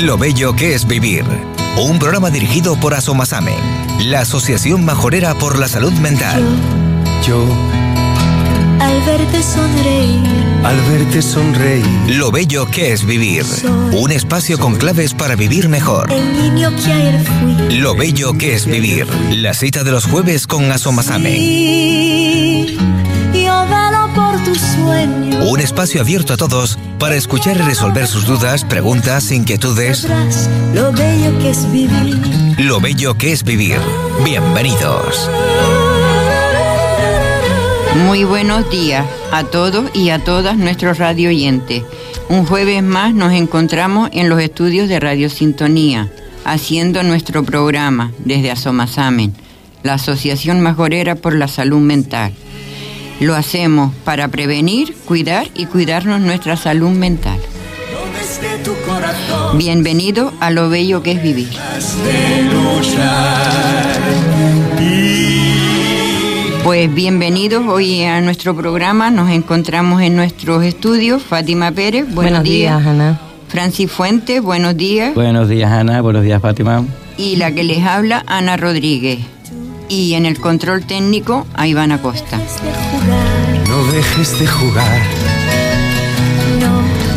Lo bello que es vivir. Un programa dirigido por Asomasame, la Asociación Majorera por la Salud Mental. Yo, al verte sonreír, al verte sonreír, Lo bello que es vivir. Un espacio con claves para vivir mejor. el niño que ayer fui. Lo bello que es vivir. La cita de los jueves con Asomasame. Y Un espacio abierto a todos para escuchar y resolver sus dudas, preguntas, inquietudes. Lo bello que es vivir. Lo bello que es vivir. Bienvenidos. Muy buenos días a todos y a todas nuestros radio oyentes. Un jueves más nos encontramos en los estudios de Radio Sintonía, haciendo nuestro programa desde Asomasamen, la Asociación Majorera por la Salud Mental. Lo hacemos para prevenir, cuidar y cuidarnos nuestra salud mental. Bienvenido a lo bello que es vivir. Pues bienvenidos hoy a nuestro programa. Nos encontramos en nuestros estudios. Fátima Pérez, buenos, Buenos días, Ana. Francis Fuentes, buenos días. Buenos días, Ana. Buenos días, Fátima. Y la que les habla, Ana Rodríguez. Y en el control técnico, a Iván Acosta. No dejes de jugar.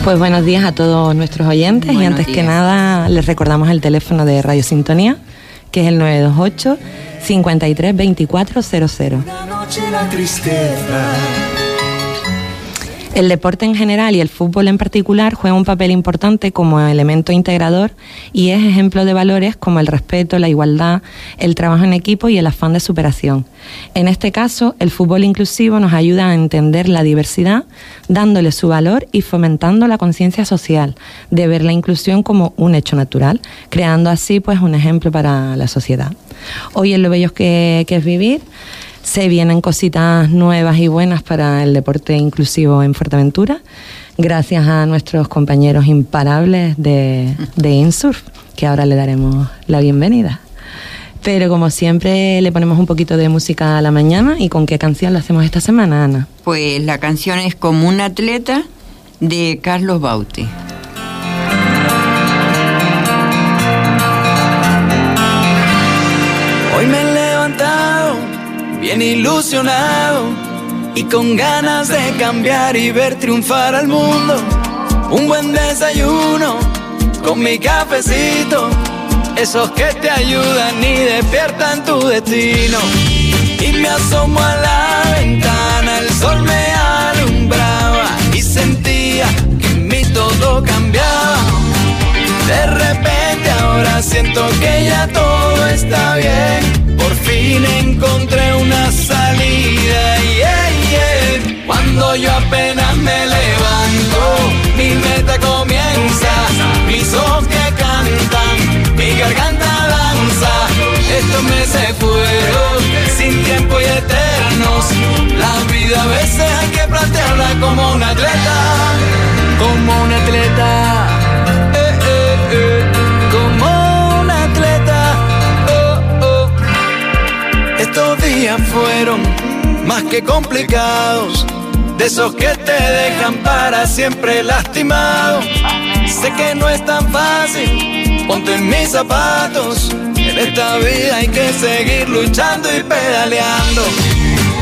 Pues buenos días a todos nuestros oyentes y antes que nada les recordamos el teléfono de Radio Sintonía, que es el 928 53 24 00. La noche la tristeza. El deporte en general y el fútbol en particular juega un papel importante como elemento integrador y es ejemplo de valores como el respeto, la igualdad, el trabajo en equipo y el afán de superación. En este caso, el fútbol inclusivo nos ayuda a entender la diversidad, dándole su valor y fomentando la conciencia social de ver la inclusión como un hecho natural, creando así pues un ejemplo para la sociedad. Hoy en lo bello que, que es vivir se vienen cositas nuevas y buenas para el deporte inclusivo en Fuerteventura, gracias a nuestros compañeros imparables de, de InSurf, que ahora le daremos la bienvenida. Pero como siempre le ponemos un poquito de música a la mañana y con qué canción lo hacemos esta semana, Ana. Pues la canción es Como un atleta de Carlos Baute. Bien ilusionado y con ganas de cambiar y ver triunfar al mundo. Un buen desayuno con mi cafecito, esos que te ayudan y despiertan tu destino. Y me asomo a la ventana, el sol me alumbraba y sentía que en mí todo cambiaba. De repente ahora siento que ya todo está bien. Por fin encontré una salida. yeah, yeah. Cuando yo apenas me levanto, mi meta comienza. Mis ojos que cantan, mi garganta danza. Estos meses fueron sin tiempo y eternos. La vida a veces hay que plantearla como un atleta. Como un atleta. Fueron más que complicados, de esos que te dejan para siempre lastimado. Sé que no es tan fácil, ponte en mis zapatos. En esta vida hay que seguir luchando y pedaleando.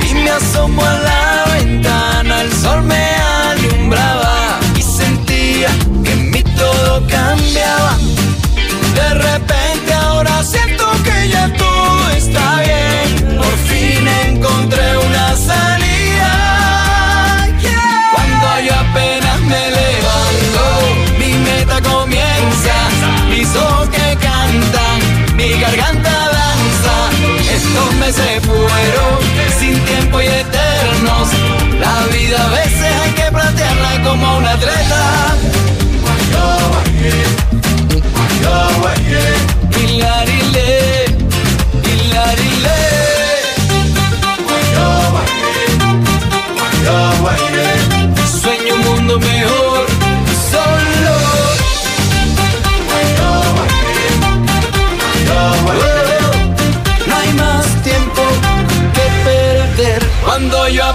Y me asomo a la ventana, el sol me alumbraba y sentía que en mí todo cambiaba. De repente ahora siento que ya todo está bien. Por fin encontré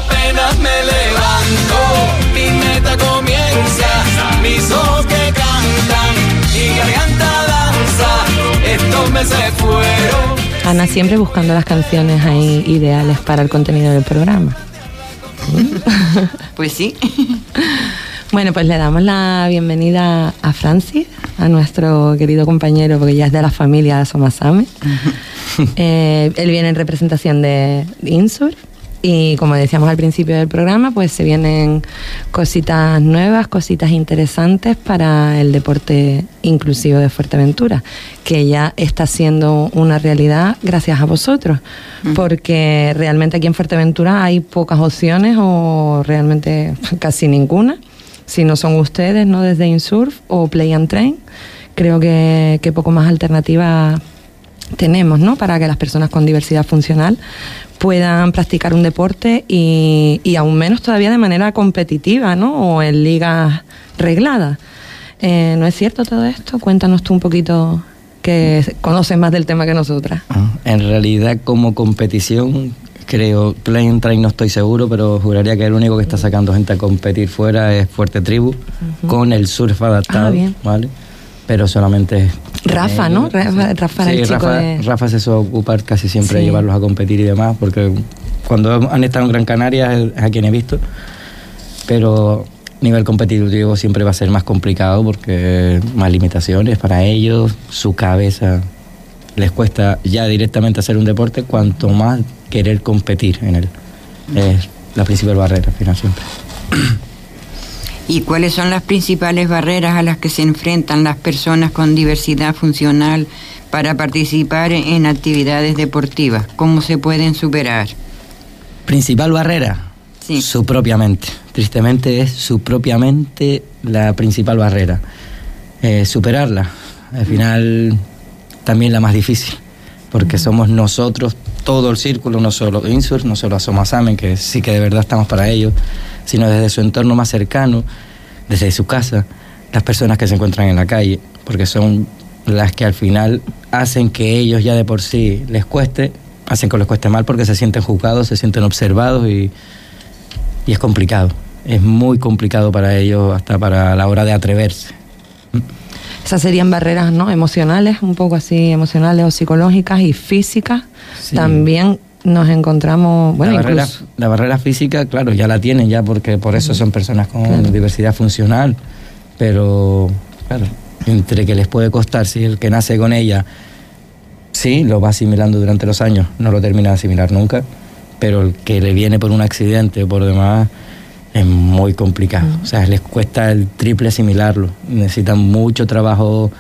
apenas me levanto, mi meta comienza, mis ojos que cantan, mi garganta danza, estos meses fueron. Ana siempre buscando las canciones ahí ideales para el contenido del programa. pues sí. Bueno, pues le damos la bienvenida a Francis, a nuestro querido compañero, porque ya es de la familia Somasame. Eh, él viene en representación de, de Insur y como decíamos al principio del programa, pues se vienen cositas nuevas, cositas interesantes para el deporte inclusivo de Fuerteventura, que ya está siendo una realidad gracias a vosotros, porque realmente aquí en Fuerteventura hay pocas opciones o realmente casi ninguna, si no son ustedes, ¿no? Desde Insurf o Play and Train, creo que, que poco más alternativa tenemos, ¿no? Para que las personas con diversidad funcional puedan practicar un deporte y, y aún menos todavía de manera competitiva, ¿no? O en ligas regladas. Eh, ¿No es cierto todo esto? Cuéntanos tú un poquito que conoces más del tema que nosotras. Ah, En realidad, como competición, creo, Play and Train no estoy seguro, pero juraría que el único que está sacando gente a competir fuera es Fuerte Tribu, con el surf adaptado, Ah, bien. ¿vale? Pero solamente Rafa, ¿no? Rafa, Rafa era Sí, el chico Rafa, de... Rafa se suele ocupar casi siempre de llevarlos a competir y demás, porque cuando han estado en Gran Canaria es a quien he visto, pero a nivel competitivo siempre va a ser más complicado porque más limitaciones para ellos, su cabeza les cuesta ya directamente hacer un deporte, cuanto más querer competir en él. Es la principal barrera al final siempre. ¿Y cuáles son las principales barreras a las que se enfrentan las personas con diversidad funcional para participar en actividades deportivas? ¿Cómo se pueden superar? Principal barrera, Sí. su propia mente. Tristemente es su propia mente la principal barrera. Eh, superarla, al final también la más difícil, porque somos nosotros, todo el círculo, no solo Insur, no solo Asomasamen, que sí que de verdad estamos para ellos, sino desde su entorno más cercano, desde su casa, las personas que se encuentran en la calle, porque son las que al final hacen que ellos ya de por sí les cueste, hacen que les cueste mal porque se sienten juzgados, se sienten observados y, y es complicado. Es muy complicado para ellos hasta para la hora de atreverse. Esas serían barreras ¿no? emocionales, un poco así, emocionales o psicológicas y físicas. Sí. También nos encontramos, bueno, la, barrera, incluso... la barrera física, claro, ya la tienen ya porque por eso son personas con Claro. diversidad funcional, pero claro, entre que les puede costar si el que nace con ella, sí, lo va asimilando durante los años, no lo termina de asimilar nunca, pero el que le viene por un accidente o por demás es muy complicado, o sea, les cuesta el triple asimilarlo, necesitan mucho trabajo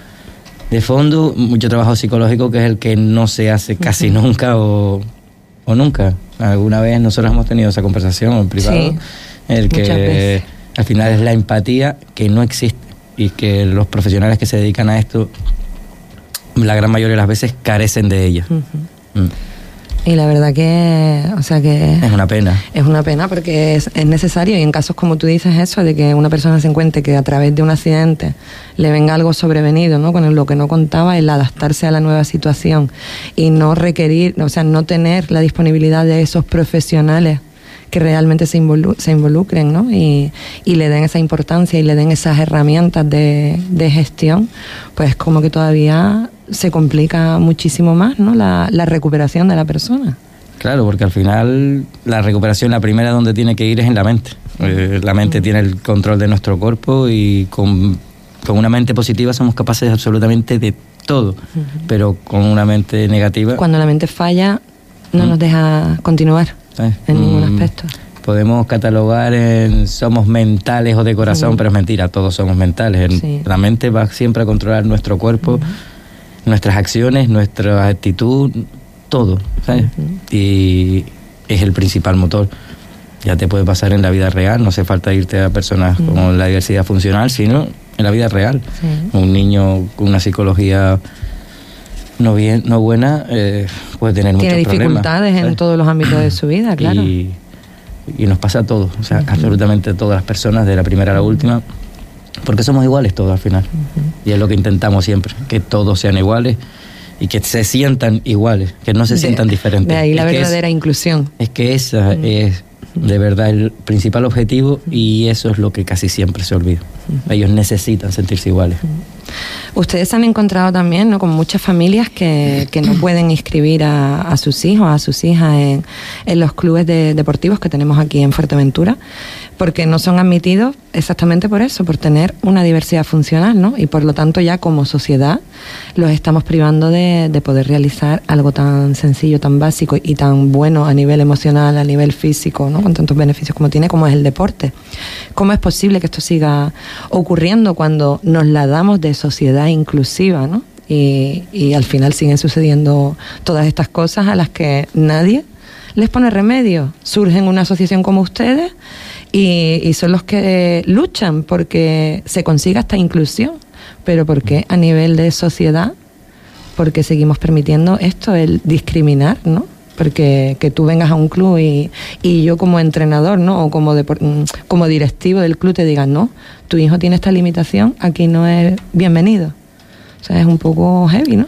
de fondo, mucho trabajo psicológico que es el que no se hace casi nunca o, o nunca. Alguna vez nosotros hemos tenido esa conversación en privado, Sí, el que al final es la empatía que no existe y que los profesionales que se dedican a esto la gran mayoría de las veces carecen de ella. Mm. Y la verdad que, o sea que Es una pena. es una pena porque es, es necesario y en casos como tú dices eso, de que una persona se encuentre que a través de un accidente le venga algo sobrevenido, ¿no? Con lo que no contaba, el adaptarse a la nueva situación y no requerir, o sea, no tener la disponibilidad de esos profesionales que realmente se, involu- se involucren, ¿no? Y, y le den esa importancia y le den esas herramientas de, de gestión, pues como que todavía se complica muchísimo más, ¿no? La, la recuperación de la persona. Claro, porque al final la recuperación, la primera donde tiene que ir es en la mente. Eh, la mente tiene el control de nuestro cuerpo y con, con una mente positiva somos capaces absolutamente de todo, pero con una mente negativa... Cuando la mente falla, no Mm. nos deja continuar en ningún Mm, aspecto. Podemos catalogar en somos mentales o de corazón, pero es mentira, todos somos mentales. Sí. La mente va siempre a controlar nuestro cuerpo, nuestras acciones, nuestra actitud, todo, ¿sabes? Y es el principal motor. Ya te puede pasar en la vida real, no hace falta irte a personas con la diversidad funcional, sino en la vida real. Sí. Un niño con una psicología no bien no buena eh, puede tener Tiene muchos problemas, dificultades en ¿sabes? todos los ámbitos de su vida, claro. Y, y nos pasa a todos, o sea, absolutamente todas las personas, de la primera a la última, porque somos iguales todos al final. Y es lo que intentamos siempre, que todos sean iguales y que se sientan iguales, que no se De- sientan diferentes. De ahí la Es verdadera inclusión. es que esa es de verdad el principal objetivo y eso es lo que casi siempre se olvida. Ellos necesitan sentirse iguales. Ustedes han encontrado también ¿no? con muchas familias que, que no pueden inscribir a, a, sus hijos, a sus hijas en, en los clubes de, deportivos que tenemos aquí en Fuerteventura, porque no son admitidos exactamente por eso, por tener una diversidad funcional, ¿no? Y por lo tanto ya como sociedad los estamos privando de, de poder realizar algo tan sencillo, tan básico y tan bueno a nivel emocional, a nivel físico, ¿no? Con tantos beneficios como tiene, como es el deporte. ¿Cómo es posible que esto siga ocurriendo cuando nos la damos de sociedad inclusiva, ¿no? Y, y al final siguen sucediendo todas estas cosas a las que nadie les pone remedio. Surgen una asociación como ustedes y, y, son los que luchan porque se consiga esta inclusión. Pero ¿por qué a nivel de sociedad? Porque seguimos permitiendo esto, el discriminar, ¿no? Porque que tú vengas a un club y, y yo como entrenador, ¿no? O como, como directivo del club te digan, no, tu hijo tiene esta limitación, aquí no es bienvenido. O sea, es un poco heavy, ¿no?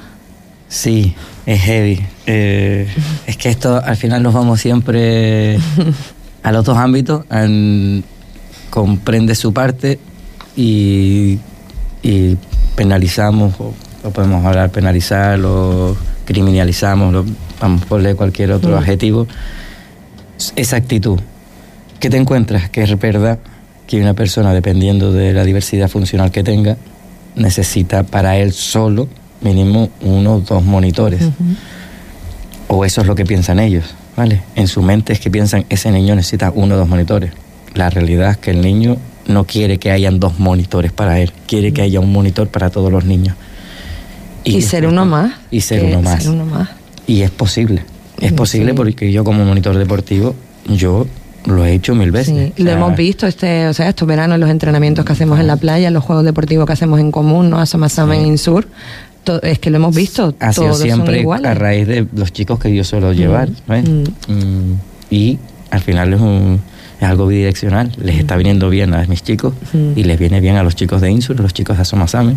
Sí, es heavy. Eh, es que esto al final nos vamos siempre a los dos ámbitos. En, comprende su parte y, y penalizamos, o, o, podemos hablar penalizar, lo criminalizamos, lo, vamos a ponerle cualquier otro mm. adjetivo. Esa actitud. ¿Qué te encuentras? Que es verdad que una persona, dependiendo de la diversidad funcional que tenga, necesita para él solo mínimo uno o dos monitores. Uh -huh. O eso es lo que piensan ellos, ¿vale? En su mente es que piensan, ese niño necesita uno o dos monitores. La realidad es que el niño no quiere que hayan dos monitores para él, quiere que haya un monitor para todos los niños. Y, y ser uno más. Y ser uno más. ser uno más. Y es posible. Es posible porque yo como monitor deportivo, yo lo he hecho mil veces. Sí, o sea, lo hemos visto este, o sea, estos veranos, los entrenamientos que hacemos en la playa, los juegos deportivos que hacemos en común, ¿no? Asomasame sí. en Es que lo hemos visto. Ha sido siempre a raíz de los chicos que yo suelo llevar. Mm. Mm. Y al final es, un, es algo bidireccional. Les mm. está viniendo bien a mis chicos y les viene bien a los chicos de Insur, los chicos de Asomasame.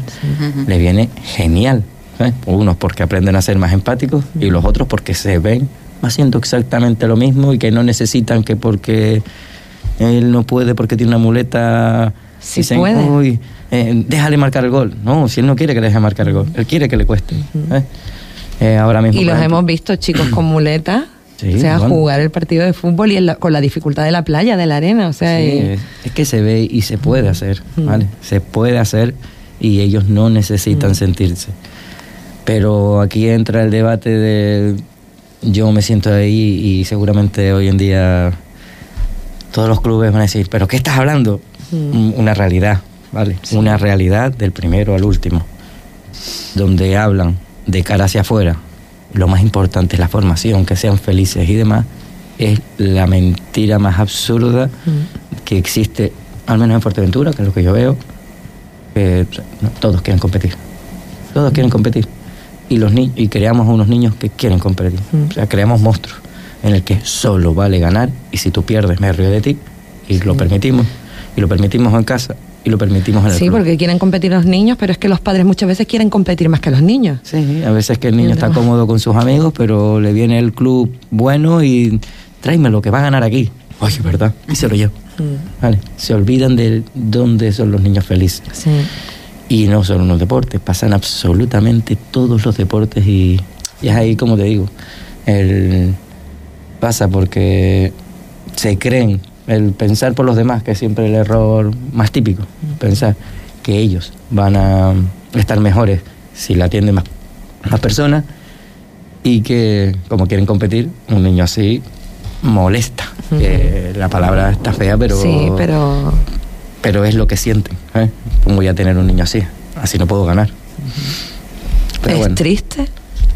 Les viene genial. ¿eh? Unos porque aprenden a ser más empáticos y los otros porque se ven haciendo exactamente lo mismo y que no necesitan que porque él no puede porque tiene una muleta Sí dicen, puede. Uy, eh, déjale marcar el gol. No, si él no quiere que le deje marcar el gol, él quiere que le cueste. ¿eh? Eh, ahora mismo. Y los hemos visto chicos con muletas. Sí, o sea, bueno. jugar el partido de fútbol y la, con la dificultad de la playa, de la arena, o sea... Sí, y... es, que se ve y se puede hacer, ¿vale? Se puede hacer y ellos no necesitan sentirse. Pero aquí entra el debate de yo me siento ahí y seguramente hoy en día todos los clubes van a decir, pero ¿qué estás hablando? Mm. Una realidad, ¿vale? Sí. Una realidad del primero al último, donde hablan de cara hacia afuera, lo más importante es la formación, que sean felices y demás, es la mentira más absurda mm. que existe, al menos en Fuerteventura, que es lo que yo veo, que todos quieren competir, todos quieren competir. Y, los ni y creamos unos niños que quieren competir. Mm. O sea, creamos monstruos en el que solo vale ganar y si tú pierdes me río de ti y sí. lo permitimos y lo permitimos en casa y lo permitimos en el Sí, club. porque quieren competir los niños, pero es que los padres muchas veces quieren competir más que los niños. Sí, a veces que el niño está cómodo con sus amigos, pero le viene el club bueno y tráeme lo que va a ganar aquí. Oye, ¿verdad? Y se lo llevo. Mm. Vale. Se olvidan de dónde son los niños felices. Sí. Y no solo en los deportes, pasan absolutamente todos los deportes y, y es ahí, como te digo, el, pasa porque se creen el pensar por los demás, que es siempre el error más típico, pensar que ellos van a estar mejores si la atienden más, más personas y que como quieren competir, un niño así molesta. Uh -huh. que la palabra está fea, pero, sí, pero... pero es lo que sienten. ¿eh? ¿Cómo voy a tener un niño así? Así no puedo ganar. Uh -huh. es bueno. triste,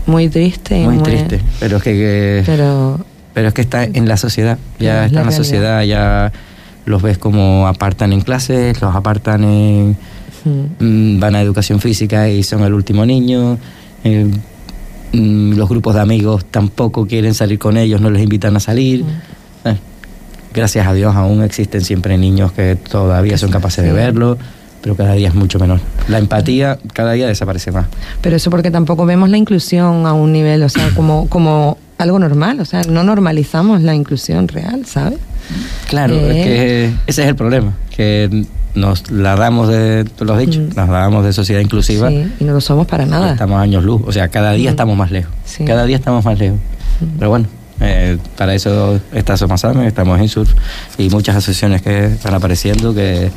muy triste. Muy, muy, triste, pero es que... que pero pero es que está en la sociedad, ya está en la sociedad, ya los ves como apartan en clases, los apartan en... Mm. van a educación física y son el último niño, eh, mm, los grupos de amigos tampoco quieren salir con ellos, no les invitan a salir. Eh, gracias a Dios aún existen siempre niños que todavía son capaces sí. de verlo pero cada día es mucho menor. La empatía cada día desaparece más. Pero eso porque tampoco vemos la inclusión a un nivel, o sea, como, como algo normal, o sea, no normalizamos la inclusión real, ¿sabes? Claro, eh... es que ese es el problema, que nos la damos de, tú lo has dicho, Mm. nos la damos de sociedad inclusiva. Sí, y no lo somos para nada. Estamos años luz, o sea, cada día Mm. estamos más lejos. Sí. Cada día estamos más lejos. Pero bueno, eh, para eso está Somasame, estamos en Surf y muchas asociaciones que están apareciendo que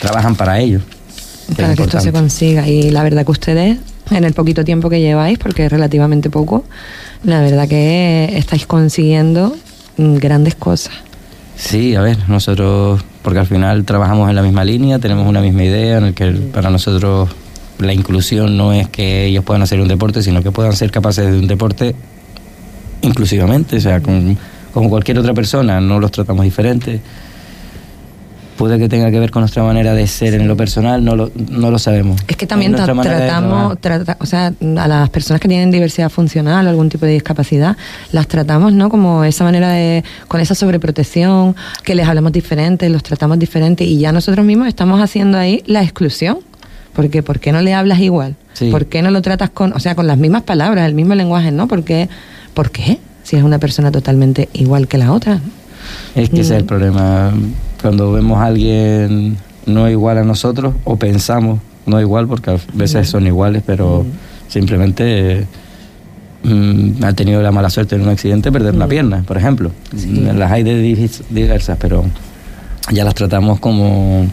trabajan para ello. es para que esto se consiga. Y la verdad que ustedes, en el poquito tiempo que lleváis, porque es relativamente poco, la verdad que estáis consiguiendo grandes cosas. Sí, a ver, nosotros, porque al final trabajamos en la misma línea, tenemos una misma idea en el que para nosotros la inclusión no es que ellos puedan hacer un deporte, sino que puedan ser capaces de un deporte inclusivamente, o sea, con- como cualquier otra persona, no los tratamos diferente. Puede que tenga que ver con nuestra manera de ser en lo personal, no lo, no lo sabemos. Es que también tra- tratamos, trata- o sea, a las personas que tienen diversidad funcional o algún tipo de discapacidad, las tratamos, ¿no? Como esa manera de, con esa sobreprotección, que les hablamos diferente, los tratamos diferente y ya nosotros mismos estamos haciendo ahí la exclusión. Porque, ¿por qué no le hablas igual? Sí. ¿Por qué no lo tratas con, o sea, con las mismas palabras, el mismo lenguaje, ¿no? ¿Por qué? ¿Por qué? Si es una persona totalmente igual que la otra. Es que ese es el Mm. problema. Cuando vemos a alguien no igual a nosotros, o pensamos no igual, porque a veces son iguales, pero simplemente mm, ha tenido la mala suerte en un accidente de perder una pierna, por ejemplo. Las hay de diversas, pero ya las tratamos como.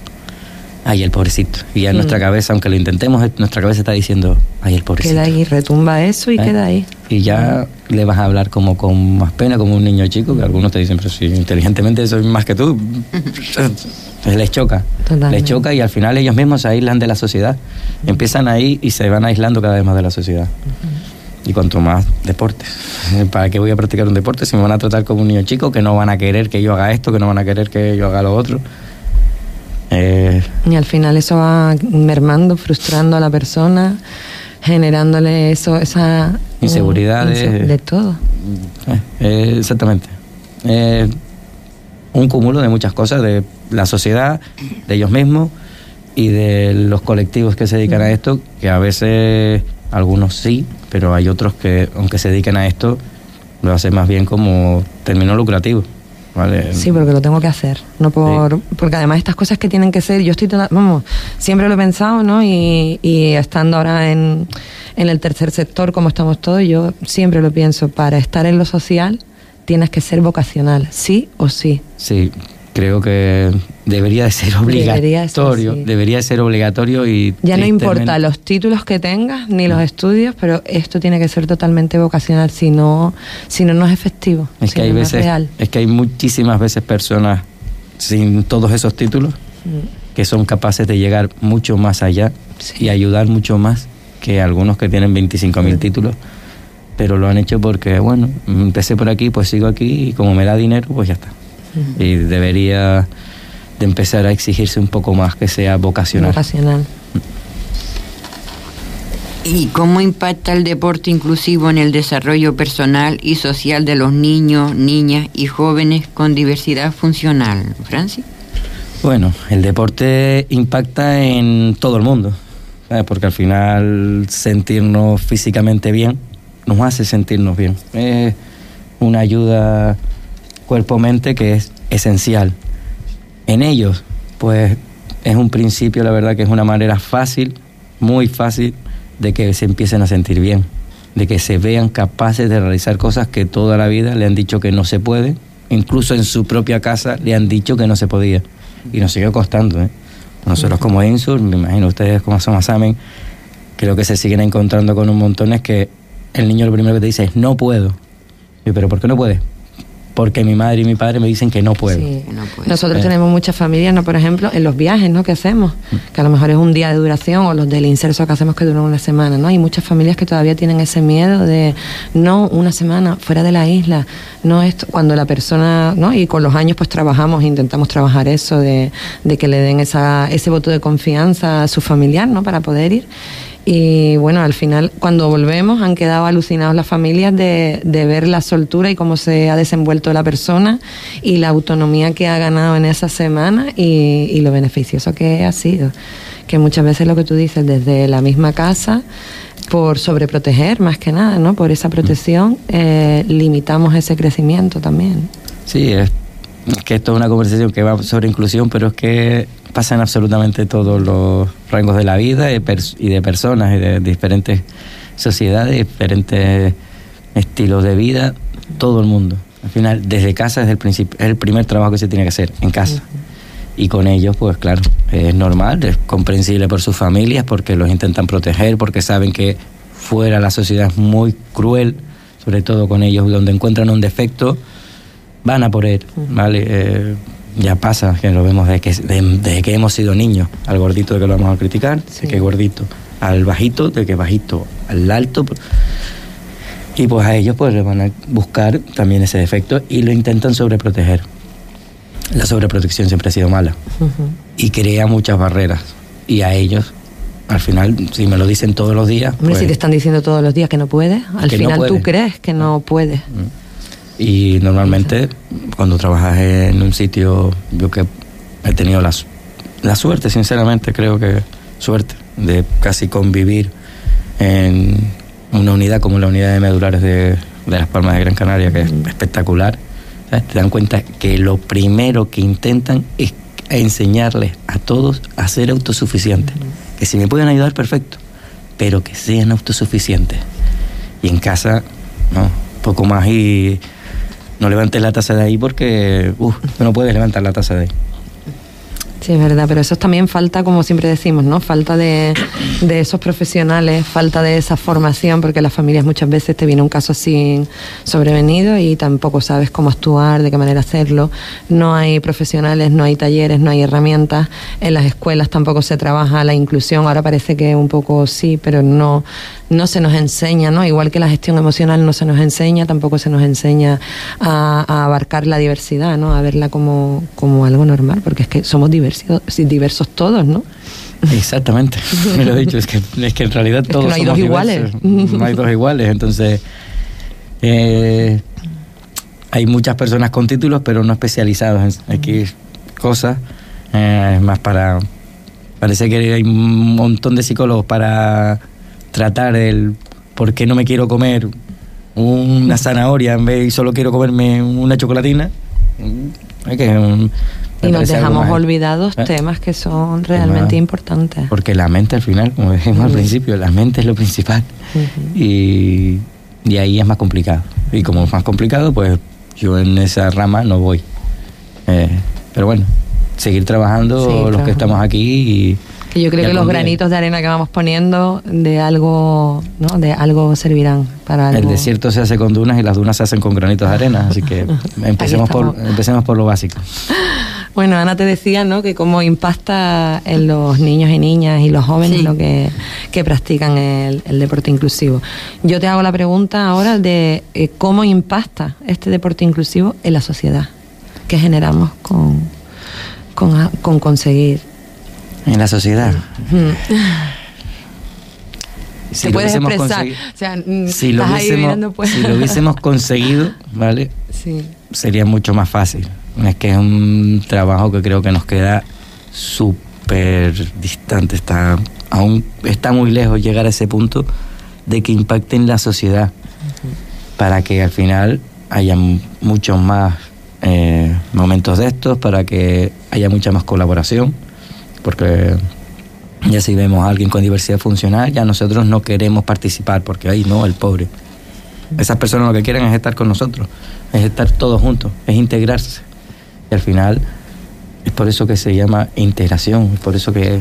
Ay, el pobrecito. Y ya en Mm. nuestra cabeza, aunque lo intentemos, nuestra cabeza está diciendo, ay, el pobrecito. Queda ahí, retumba eso y ¿Eh? queda ahí. Y ya le vas a hablar como con más pena, como un niño chico, que algunos te dicen, pero si inteligentemente soy más que tú. Entonces les choca. Totalmente. Les choca y al final ellos mismos se aíslan de la sociedad. Empiezan ahí y se van aislando cada vez más de la sociedad. Y cuanto más deportes. ¿Para qué voy a practicar un deporte si me van a tratar como un niño chico, que no van a querer que yo haga esto, que no van a querer que yo haga lo otro? Eh, Y al final eso va mermando, frustrando a la persona, generándole eso, esa eh, Inseguridades. inse- de todo. Eh, eh, exactamente. Eh, un cúmulo de muchas cosas, de la sociedad, de ellos mismos y de los colectivos que se dedican a esto, que a veces algunos sí, pero hay otros que, aunque se dediquen a esto, lo hacen más bien como término lucrativo. ¿Vale? Sí, porque lo tengo que hacer, no por porque además estas cosas que tienen que ser, yo estoy vamos, siempre lo he pensado, ¿no? Y, y estando ahora en, en el tercer sector como estamos todos, yo siempre lo pienso, para estar en lo social tienes que ser vocacional, sí o sí. Sí, creo que debería de ser obligatorio. Debería de ser obligatorio y Ya no importa los títulos que tengas ni los estudios, pero esto tiene que ser totalmente vocacional, si no, si no, no es efectivo, Es si que hay no, no es veces, real. es que hay muchísimas veces personas sin todos esos títulos Mm. que son capaces de llegar mucho más allá Sí. y ayudar mucho más que algunos que tienen 25.000 títulos, pero lo han hecho porque, bueno, empecé por aquí, pues sigo aquí y como me da dinero, pues ya está. Y debería de empezar a exigirse un poco más que sea vocacional. Vocacional. ¿Y cómo impacta el deporte inclusivo en el desarrollo personal y social de los niños, niñas y jóvenes con diversidad funcional? Francis. Bueno, el deporte impacta en todo el mundo, ¿sabes? porque al final sentirnos físicamente bien nos hace sentirnos bien. Es una ayuda cuerpo-mente que es esencial. En ellos, pues es un principio, la verdad que es una manera fácil, muy fácil, de que se empiecen a sentir bien, de que se vean capaces de realizar cosas que toda la vida le han dicho que no se puede, incluso en su propia casa le han dicho que no se podía. Y nos sigue costando. ¿eh? Nosotros como Insur, me imagino ustedes como Somasamen, creo que se siguen encontrando con un montón es que el niño lo primero que te dice es no puedo. Y, pero ¿por qué no puedes? Porque mi madre y mi padre me dicen que no puedo. Sí. no puede Nosotros ser. tenemos muchas familias, ¿no? Por ejemplo, en los viajes, ¿no? Que hacemos, que a lo mejor es un día de duración, o los del inserso que hacemos que duran una semana, ¿no? Hay muchas familias que todavía tienen ese miedo de, no, una semana fuera de la isla, no esto, cuando la persona, ¿no? Y con los años pues trabajamos, intentamos trabajar eso, de, de que le den esa, ese voto de confianza a su familiar, ¿no? Para poder ir. Y bueno, al final, cuando volvemos, han quedado alucinados las familias de, de ver la soltura y cómo se ha desenvuelto la persona y la autonomía que ha ganado en esa semana y, y lo beneficioso que ha sido. Que muchas veces lo que tú dices, desde la misma casa, por sobreproteger más que nada, ¿no? Por esa protección, eh, limitamos ese crecimiento también. Sí, es, que esto es una conversación que va sobre inclusión, pero es que pasa en absolutamente todos los rangos de la vida y, de personas y de diferentes sociedades, diferentes estilos de vida, todo el mundo. Al final, desde casa es el, es el primer trabajo que se tiene que hacer, en casa. Y con ellos, pues claro, es normal, es comprensible por sus familias, porque los intentan proteger, porque saben que fuera la sociedad es muy cruel, sobre todo con ellos, donde encuentran un defecto, van a por él, ¿vale? Eh, ya pasa, que lo vemos desde que, de- desde que hemos sido niños, al gordito de que lo vamos a criticar, de que gordito, al bajito, de que bajito, al alto. Y pues a ellos pues les van a buscar también ese defecto y lo intentan sobreproteger. La sobreprotección siempre ha sido mala y crea muchas barreras. Y a ellos, al final, si me lo dicen todos los días, Hombre, pues- si te están diciendo todos los días que no puedes, al no final tú crees que no puedes. Y normalmente cuando trabajas en un sitio, yo que he tenido la, la suerte, sinceramente, creo que suerte, de casi convivir en una unidad como la unidad de medulares de, de Las Palmas de Gran Canaria, que es espectacular, ¿sabes? te dan cuenta que lo primero que intentan es enseñarles a todos a ser autosuficientes. Que si me pueden ayudar, perfecto, pero que sean autosuficientes. Y en casa, no, poco más y no levantes la taza de ahí porque tú no puedes levantar la taza de ahí. Sí, es verdad, pero eso también falta, como siempre decimos, ¿no? Falta de, de esos profesionales, falta de esa formación, porque las familias muchas veces te viene un caso así sobrevenido y tampoco sabes cómo actuar, de qué manera hacerlo. No hay profesionales, no hay talleres, no hay herramientas. En las escuelas tampoco se trabaja la inclusión. Ahora parece que un poco sí, pero no, no se nos enseña, ¿no? Igual que la gestión emocional no se nos enseña, tampoco se nos enseña a, a abarcar la diversidad, ¿no? A verla como, como algo normal, porque es que somos diversos, sí, diversos todos, ¿no? Exactamente, me lo he dicho, es que, es que en realidad que todos no hay somos dos iguales. diversos, No hay dos iguales, entonces eh, hay muchas personas con títulos pero no especializados en aquí cosas, eh, es más para... Parece que hay un montón de psicólogos para tratar el por qué no me quiero comer una zanahoria en vez y solo quiero comerme una chocolatina. Hay que, me Y nos dejamos olvidados ¿Eh? temas que son realmente Más- importantes. Porque la mente al final, como dijimos al principio, la mente es lo principal. y, y ahí es más complicado. Y como es más complicado, pues yo en esa rama no voy. Eh, pero bueno, seguir trabajando los trabajando. que estamos aquí y... Que yo creo que los granitos de arena que vamos poniendo de algo, ¿no? De algo servirán para algo. El desierto se hace con dunas y las dunas se hacen con granitos de arena, así que empecemos por, empecemos por lo básico. Bueno, Ana te decía, ¿no? Que cómo impacta en los niños y niñas y los jóvenes Sí. lo que, que practican el, el deporte inclusivo. Yo te hago la pregunta ahora de eh, cómo impacta este deporte inclusivo en la sociedad. ¿Qué generamos con, con, con conseguir? En la sociedad. Te puedes hubiésemos expresar. consegui- O sea, mm, si, lo hubiésemos, pues. si lo hubiésemos conseguido, ¿vale? Sí. sería mucho más fácil. Es que es un trabajo que creo que nos queda súper distante, está, aún está muy lejos llegar a ese punto de que impacte en la sociedad, para que al final haya muchos más eh, momentos de estos, para que haya mucha más colaboración, porque ya si vemos a alguien con diversidad funcional, ya nosotros no queremos participar, porque ahí no, el pobre. Esas personas lo que quieren es estar con nosotros, es estar todos juntos, es integrarse. Al final es por eso que se llama integración, es por eso que...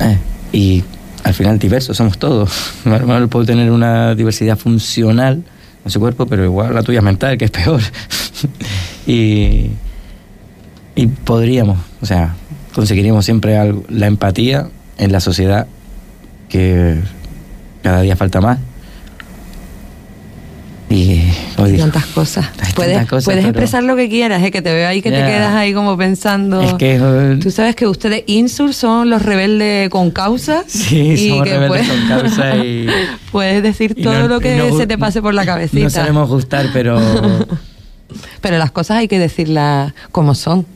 eh, y al final diversos somos todos. Normal puede tener una diversidad funcional en su cuerpo, pero igual la tuya mental, que es peor. y, y podríamos, o sea, conseguiríamos siempre algo- la empatía en la sociedad que cada día falta más. Y tantas cosas. Hay puedes tantas cosas, puedes expresar lo que quieras, ¿eh? que te veo ahí que te Ya. quedas ahí como pensando. Es que eh, Tú sabes que ustedes Insur son los rebeldes con causa. Sí, y somos que rebeldes puedes- con causa y- puedes decir todo no- lo que no se te pase por la cabecita. no sabemos gustar, pero Pero las cosas hay que decirlas como son.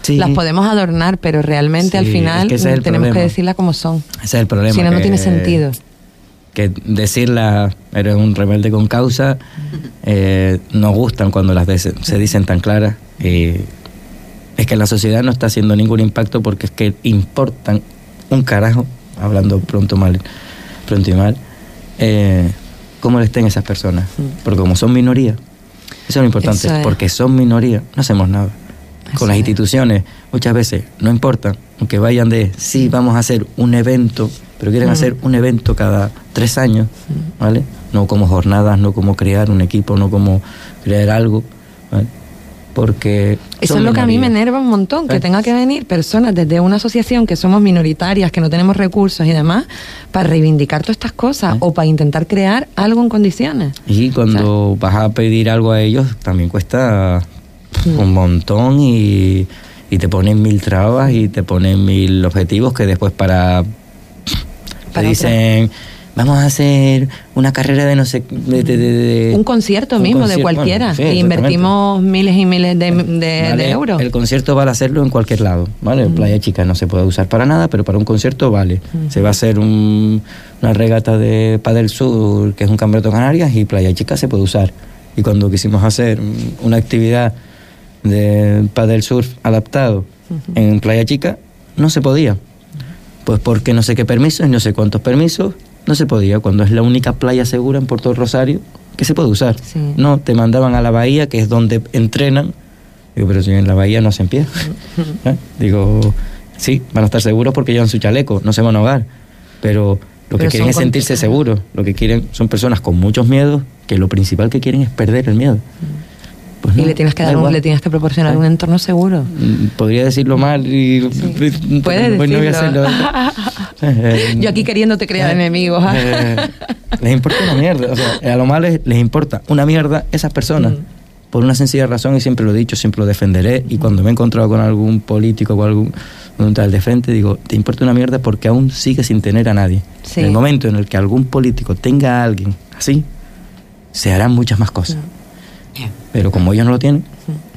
sí, Las podemos adornar, pero realmente al Sí, final es que es tenemos que problema. decirlas como son. ese es el problema. Si no, no que- tiene sentido. Que decirla, eres un rebelde con causa, eh, nos gustan cuando las de- se dicen tan claras y, es que la sociedad no está haciendo ningún impacto porque es que importan un carajo, hablando pronto mal, pronto y mal, eh, cómo le estén esas personas. Porque como son minoría, eso es lo importante, es. porque son minoría, no hacemos nada. Eso Con las es. instituciones muchas veces no importa, aunque vayan de, sí, vamos a hacer un evento, pero quieren hacer un evento cada tres años, ¿vale? No como jornadas, no como crear un equipo, no como crear algo, ¿vale? Porque... Eso es lo que a mí me enerva un montón, que ¿Eh? tenga que venir personas desde una asociación que somos minoritarias, que no tenemos recursos y demás, para reivindicar todas estas cosas ¿Eh? o para intentar crear algo en condiciones. Y cuando vas a pedir algo a ellos, también cuesta Mm. un montón y, y te ponen mil trabas y te ponen mil objetivos que después para... Para te dicen, vamos a hacer una carrera de no sé... de- de- de- Un concierto un mismo de cualquiera. bueno, sí, e invertimos miles y miles de, de- Vale, de euros. El concierto vale hacerlo en cualquier lado, ¿vale? Mm. Playa Chica no se puede usar para nada, pero para un concierto vale. Se va a hacer un- una regata de Padel Sur, que es un campeonato de Canarias, y Playa Chica se puede usar. Y cuando quisimos hacer mm, una actividad de Padel Surf adaptado en Playa Chica, no se podía. Pues porque no sé qué permisos, no sé cuántos permisos, no se podía, cuando es la única playa segura en Puerto Rosario que se puede usar. Sí. No, te mandaban a la bahía, que es donde entrenan. Digo, pero si en la bahía no hacen pie. ¿Eh? Digo, sí, van a estar seguros porque llevan su chaleco, no se van a ahogar. Pero lo que quieren es sentirse seguros. Lo que quieren son personas con muchos miedos, que lo principal que quieren es perder el miedo. Pues y no, le tienes que da dar un- le tienes que proporcionar un entorno seguro. Mm, Podría decirlo mal y... Sí. Puedes pues no voy a decirlo. hacerlo. Yo aquí queriéndote crear eh, enemigos. eh, les importa una mierda. O sea, a lo malo les, les importa una mierda esas personas. Mm. Por una sencilla razón, y siempre lo he dicho, siempre lo defenderé. Y cuando me he encontrado con algún político o algún tal de frente, digo, te importa una mierda porque aún sigue sin tener a nadie. Sí. En el momento en el que algún político tenga a alguien así, se harán muchas más cosas. Pero como ellos no lo tienen,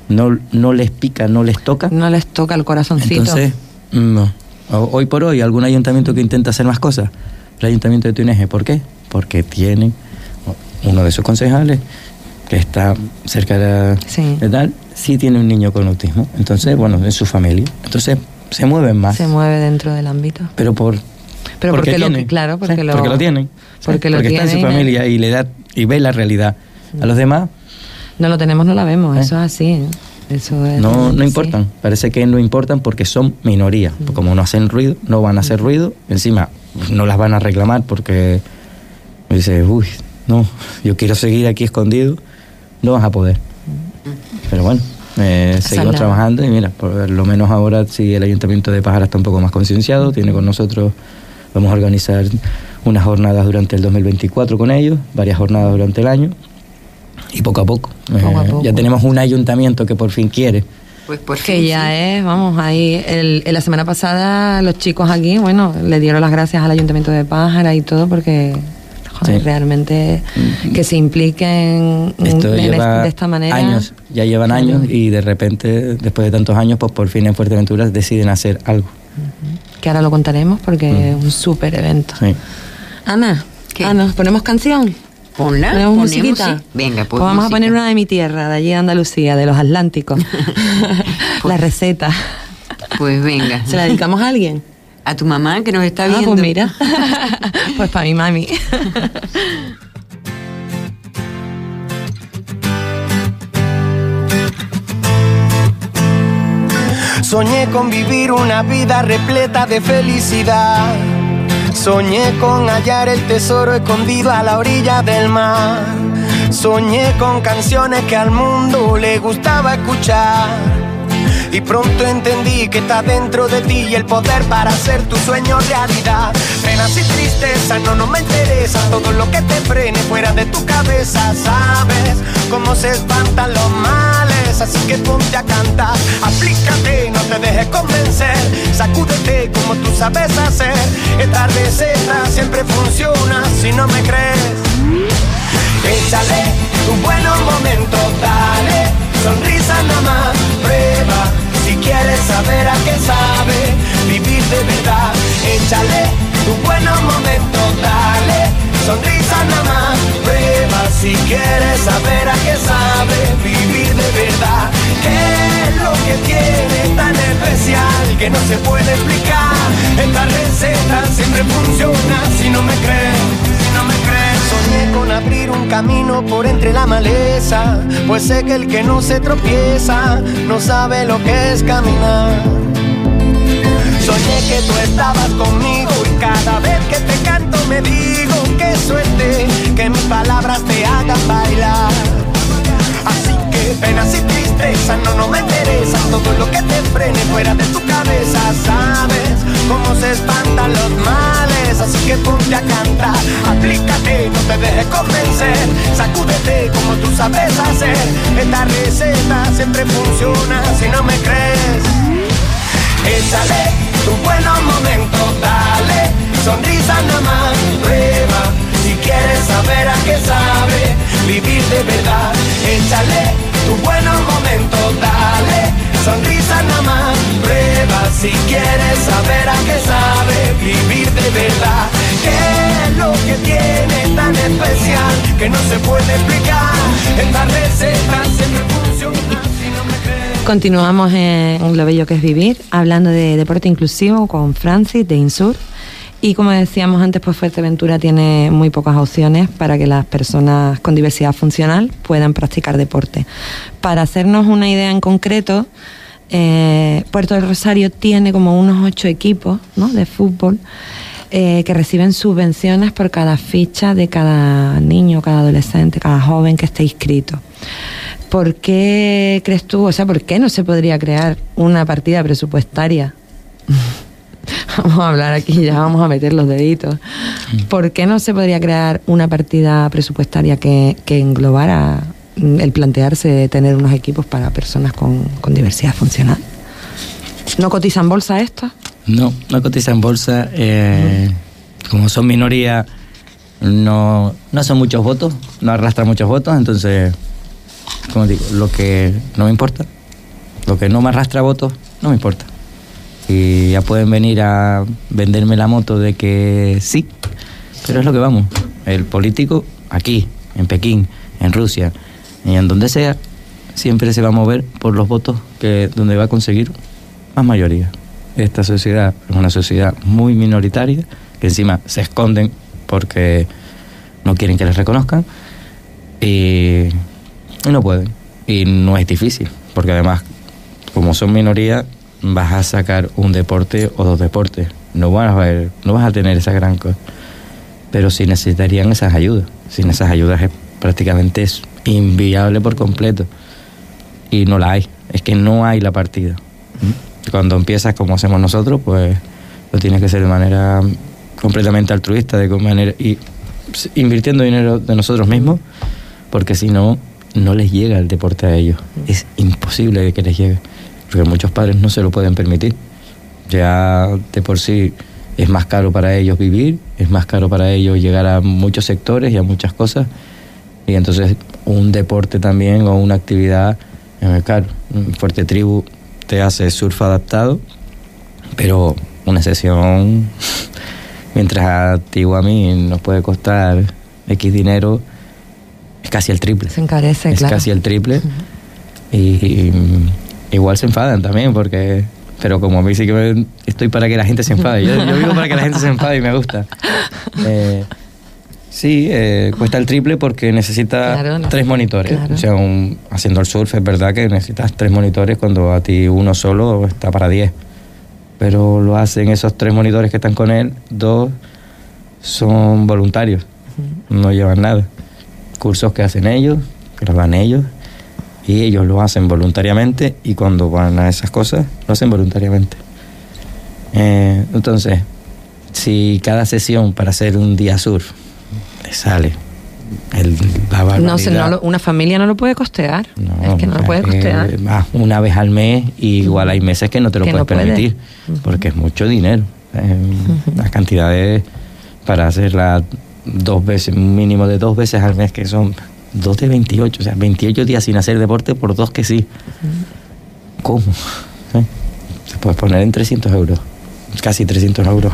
no, no les pica, no les toca. No les toca el corazoncito. Entonces, no. Hoy por hoy, algún ayuntamiento que intenta hacer más cosas, el ayuntamiento de Tuneje, ¿por qué? Porque tienen uno de sus concejales que está cerca de, Sí. de tal, sí tiene un niño con autismo. Entonces, bueno, es su familia. Entonces, se mueven más. se mueve dentro del ámbito. Pero por Pero porque lo- tienen. claro, porque Sí, lo- porque lo tienen. Sí, porque lo está en su y- familia y le da y ve la realidad. A los demás No lo tenemos, no la vemos. ¿Eh? Eso es así. ¿eh? Eso es no, no importan. Parece que no importan porque son minoría. Porque Como no hacen ruido, no van a hacer ruido. Encima, no las van a reclamar porque dice, uy, no, yo quiero seguir aquí escondido. No vas a poder. Pero bueno, eh, seguimos trabajando y mira, por lo menos ahora sí el Ayuntamiento de Pájara está un poco más concienciado. Tiene con nosotros, vamos a organizar unas jornadas durante el 2024 con ellos, varias jornadas durante el año. Y poco a poco. Poco a Eh, poco. Ya tenemos un ayuntamiento que por fin quiere. Pues por Que fin, ya sí. es, vamos, ahí, el, en la semana pasada los chicos aquí, bueno, le dieron las gracias al Ayuntamiento de Pájara y todo porque, joder, Sí. realmente que se impliquen Esto en lleva es- de esta manera. años, ya llevan años y de repente, después de tantos años, pues por fin en Fuerteventura deciden hacer algo. Que ahora lo contaremos porque Mm. es un súper evento. Sí. Ana, ¿Qué? Ana, ¿ponemos canción? Ponla, ¿Ponemos ponemos, musiquita? sí. Venga, pues, Pues vamos a poner una de mi tierra, de allí de Andalucía, de los Atlánticos. la receta. Pues venga. ¿Se la dedicamos a alguien? A tu mamá que nos está Ah, viendo. pues mira. pues para mi mami. Soñé con vivir una vida repleta de felicidad. Soñé con hallar el tesoro escondido a la orilla del mar. Soñé con canciones que al mundo le gustaba escuchar. Y pronto entendí que está dentro de ti el poder para hacer tu sueño realidad. Penas y tristezas no, no me interesa. Todo lo que te frene fuera de tu cabeza. Sabes cómo se espantan los Así que ponte a cantar. Aplícate, no te dejes convencer. Sacúdete como tú sabes hacer. Esta receta siempre funciona si no me crees. Échale tus buenos momentos, dale, sonrisa nada más, prueba. Si quieres saber a qué sabe vivir de verdad, échale tus buenos momentos, dale, sonrisa nada más, prueba. Si quieres saber a qué sabe vivir de verdad, qué es lo que tiene que no se puede explicar. Esta receta siempre funciona si no me crees, si no me crees. Soñé con abrir un camino por entre la maleza, pues sé que el que no se tropieza no sabe lo que es caminar. Soñé que tú estabas conmigo cada vez que te canto me digo que suerte que mis palabras te hagan bailar. Así que penas y tristeza no, no me interesa todo lo que te frene fuera de tu cabeza. Sabes cómo se espantan los males, así que ponte a cantar. Aplícate, no te dejes convencer. Sacúdete como tú sabes hacer. Esta receta siempre funciona si no me crees. Échale tu buenos momentos, dale, sonrisa nada más, prueba, si quieres saber a qué sabe, vivir de verdad, échale tu buenos momentos, dale, sonrisa nada más, prueba, si quieres saber a qué sabe, vivir de verdad, qué es lo que tiene tan especial, que no se puede explicar, esta receta siempre funciona. Continuamos en Lo Bello que es Vivir, hablando de deporte inclusivo con Francis de Insur. Y como decíamos antes, pues Fuerteventura tiene muy pocas opciones para que las personas con diversidad funcional puedan practicar deporte. Para hacernos una idea en concreto, eh, Puerto del Rosario tiene como unos ocho equipos de fútbol eh, que reciben subvenciones por cada ficha de cada niño, cada adolescente, cada joven que esté inscrito. ¿Por qué crees tú, o sea, por qué no se podría crear una partida presupuestaria? vamos a hablar aquí, ya vamos a meter los deditos. ¿Por qué no se podría crear una partida presupuestaria que, englobara el plantearse de tener unos equipos para personas con, diversidad funcional? ¿No cotiza en bolsa esto? No, no cotiza en bolsa. Eh, como son minoría, no, no son muchos votos, no arrastran muchos votos, entonces como digo, lo que no me importa, lo que no me arrastra votos, no me importa. Y ya pueden venir a venderme la moto de que sí, pero es lo que vamos. El político aquí, en Pekín, en Rusia y en donde sea, siempre se va a mover por los votos que donde va a conseguir más mayoría. Esta sociedad es una sociedad muy minoritaria, que encima se esconden porque no quieren que les reconozcan. Y no pueden. Y no es difícil, porque además, como son minoría, vas a sacar un deporte o dos deportes. No vas a, ver, no vas a tener esa gran cosa. Pero sí necesitarían esas ayudas. Sin esas ayudas es prácticamente es inviable por completo. Y no la hay. Es que no hay la partida. Cuando empiezas como hacemos nosotros, pues lo tienes que hacer de manera completamente altruista, de manera y invirtiendo dinero de nosotros mismos, porque si no no les llega el deporte a ellos. Es imposible que les llegue, porque muchos padres no se lo pueden permitir. Ya de por sí es más caro para ellos vivir, es más caro para ellos llegar a muchos sectores y a muchas cosas. Y entonces un deporte también o una actividad, eh, claro, un fuerte tribu te hace surf adaptado, pero una sesión, mientras a ti o a mí nos puede costar X dinero, es casi el triple. Se encarece, es casi el triple. y, igual se enfadan también, porque. Pero como a mí sí que estoy para que la gente se enfade. Yo, yo vivo para que la gente se enfade y me gusta. Eh, sí, eh, cuesta el triple porque necesita tres monitores. O sea, haciendo el surf es verdad que necesitas tres monitores cuando a ti uno solo está para diez. Pero lo hacen esos tres monitores que están con él, dos son voluntarios, no llevan nada cursos que hacen ellos, que los dan ellos, y ellos lo hacen voluntariamente y cuando van a esas cosas lo hacen voluntariamente. Eh, entonces, si cada sesión para hacer un día surf le sale el, la no, no una familia no lo puede costear. es que no lo puede costear. una vez al mes, y igual hay meses que no te lo puedes permitir, porque es mucho dinero. Eh, Las cantidades para hacer la dos veces, un mínimo de dos veces al mes, que son dos de 28, o sea, 28 días sin hacer deporte por dos que sí. ¿Cómo? Se puede poner en 300 euros, casi 300 euros